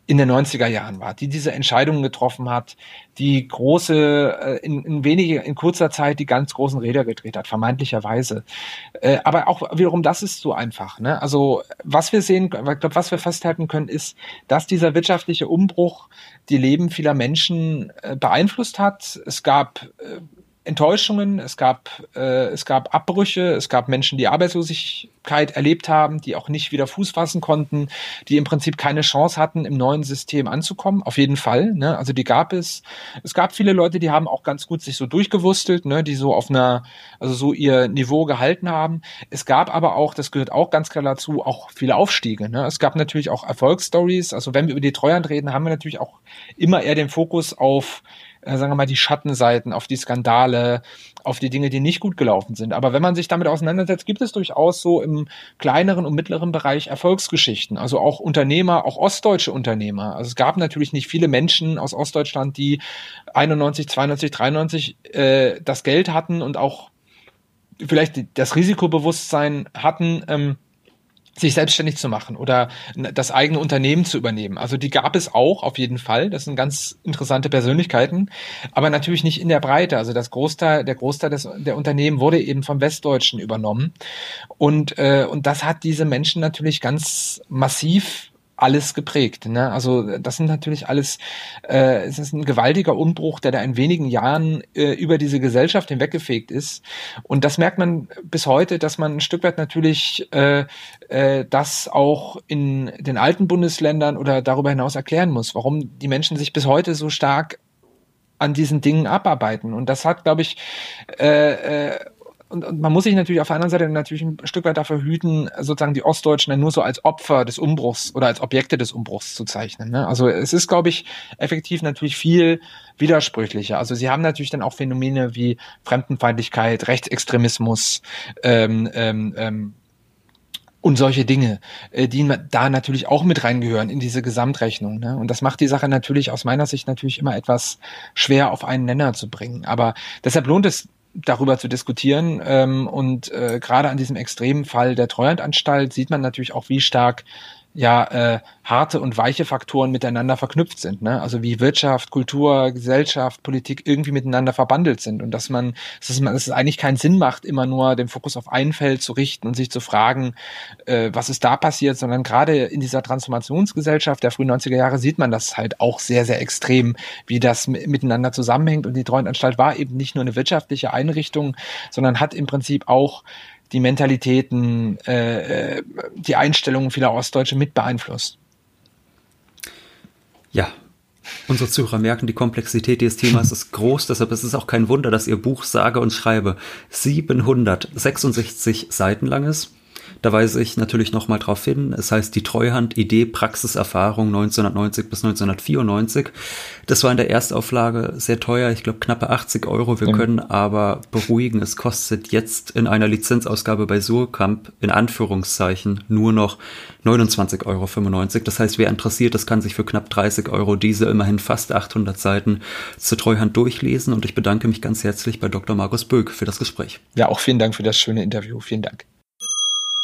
in den 90er Jahren war, die diese Entscheidungen getroffen hat, die große, äh, in, in wenige, in kurzer Zeit die ganz großen Räder gedreht hat, vermeintlicherweise. Äh, aber auch wiederum, das ist so einfach. Ne? Also was wir sehen, ich glaube, was wir festhalten können, ist, dass dieser wirtschaftliche Umbruch die Leben vieler Menschen äh, beeinflusst hat. Es gab Enttäuschungen, es gab, äh, es gab Abbrüche, es gab Menschen, die Arbeitslosigkeit erlebt haben, die auch nicht wieder Fuß fassen konnten, die im Prinzip keine Chance hatten, im neuen System anzukommen. Auf jeden Fall. Ne? Also die gab es. Es gab viele Leute, die haben auch ganz gut sich so durchgewurstelt, ne? die so auf einer, also so ihr Niveau gehalten haben. Es gab aber auch, das gehört auch ganz klar dazu, auch viele Aufstiege. Ne? Es gab natürlich auch Erfolgsstories. Also wenn wir über die Treuhand reden, haben wir natürlich auch immer eher den Fokus auf äh, sagen wir mal, die Schattenseiten, auf die Skandale, auf die Dinge, die nicht gut gelaufen sind. Aber wenn man sich damit auseinandersetzt, gibt es durchaus so im kleineren und mittleren Bereich Erfolgsgeschichten. Also auch Unternehmer, auch ostdeutsche Unternehmer. Also es gab natürlich nicht viele Menschen aus Ostdeutschland, die 91, 92, 93 äh, das Geld hatten und auch vielleicht das Risikobewusstsein hatten, ähm, sich selbstständig zu machen oder das eigene Unternehmen zu übernehmen. Also die gab es auch auf jeden Fall. Das sind ganz interessante Persönlichkeiten, aber natürlich nicht in der Breite. Also das Großteil, der Großteil des, der Unternehmen wurde eben vom Westdeutschen übernommen und äh, und das hat diese Menschen natürlich ganz massiv alles geprägt. Ne? Also das sind natürlich alles, äh, es ist ein gewaltiger Umbruch, der da in wenigen Jahren äh, über diese Gesellschaft hinweggefegt ist. Und das merkt man bis heute, dass man ein Stück weit natürlich äh, äh, das auch in den alten Bundesländern oder darüber hinaus erklären muss, warum die Menschen sich bis heute so stark an diesen Dingen abarbeiten. Und das hat, glaube ich, äh, äh, und, und man muss sich natürlich auf der anderen Seite natürlich ein Stück weit dafür hüten, sozusagen die Ostdeutschen dann nur so als Opfer des Umbruchs oder als Objekte des Umbruchs zu zeichnen. Ne? Also es ist, glaube ich, effektiv natürlich viel widersprüchlicher. Also sie haben natürlich dann auch Phänomene wie Fremdenfeindlichkeit, Rechtsextremismus, ähm, ähm, ähm, und solche Dinge, äh, die da natürlich auch mit reingehören in diese Gesamtrechnung. Ne? Und das macht die Sache natürlich aus meiner Sicht natürlich immer etwas schwer auf einen Nenner zu bringen. Aber deshalb lohnt es darüber zu diskutieren. Ähm, und äh, gerade an diesem extremen Fall der Treuhandanstalt sieht man natürlich auch, wie stark ja äh, harte und weiche Faktoren miteinander verknüpft sind. Ne? Also wie Wirtschaft, Kultur, Gesellschaft, Politik irgendwie miteinander verbandelt sind und dass man, dass es, eigentlich keinen Sinn macht, immer nur den Fokus auf ein Feld zu richten und sich zu fragen, äh, was ist da passiert, sondern gerade in dieser Transformationsgesellschaft der frühen 90er Jahre sieht man das halt auch sehr, sehr extrem, wie das miteinander zusammenhängt. Und die Treuhandanstalt war eben nicht nur eine wirtschaftliche Einrichtung, sondern hat im Prinzip auch die Mentalitäten, äh, äh, die Einstellungen vieler Ostdeutsche mit beeinflusst. Ja, Unsere Zuhörer merken, die Komplexität dieses Themas ist groß, deshalb ist es auch kein Wunder, dass Ihr Buch sage und schreibe 766 Seiten lang ist. Da weise ich natürlich nochmal drauf hin. Es heißt die Treuhand Idee Praxiserfahrung 1990 bis 1994. Das war in der Erstauflage sehr teuer, ich glaube knappe 80 Euro. Wir mhm. können aber beruhigen, es kostet jetzt in einer Lizenzausgabe bei Surkamp in Anführungszeichen nur noch 29,95 Euro. Das heißt, wer interessiert das kann sich für knapp 30 Euro diese immerhin fast 800 Seiten zur Treuhand durchlesen. Und ich bedanke mich ganz herzlich bei Dr. Markus Böck für das Gespräch. Ja, auch vielen Dank für das schöne Interview. Vielen Dank.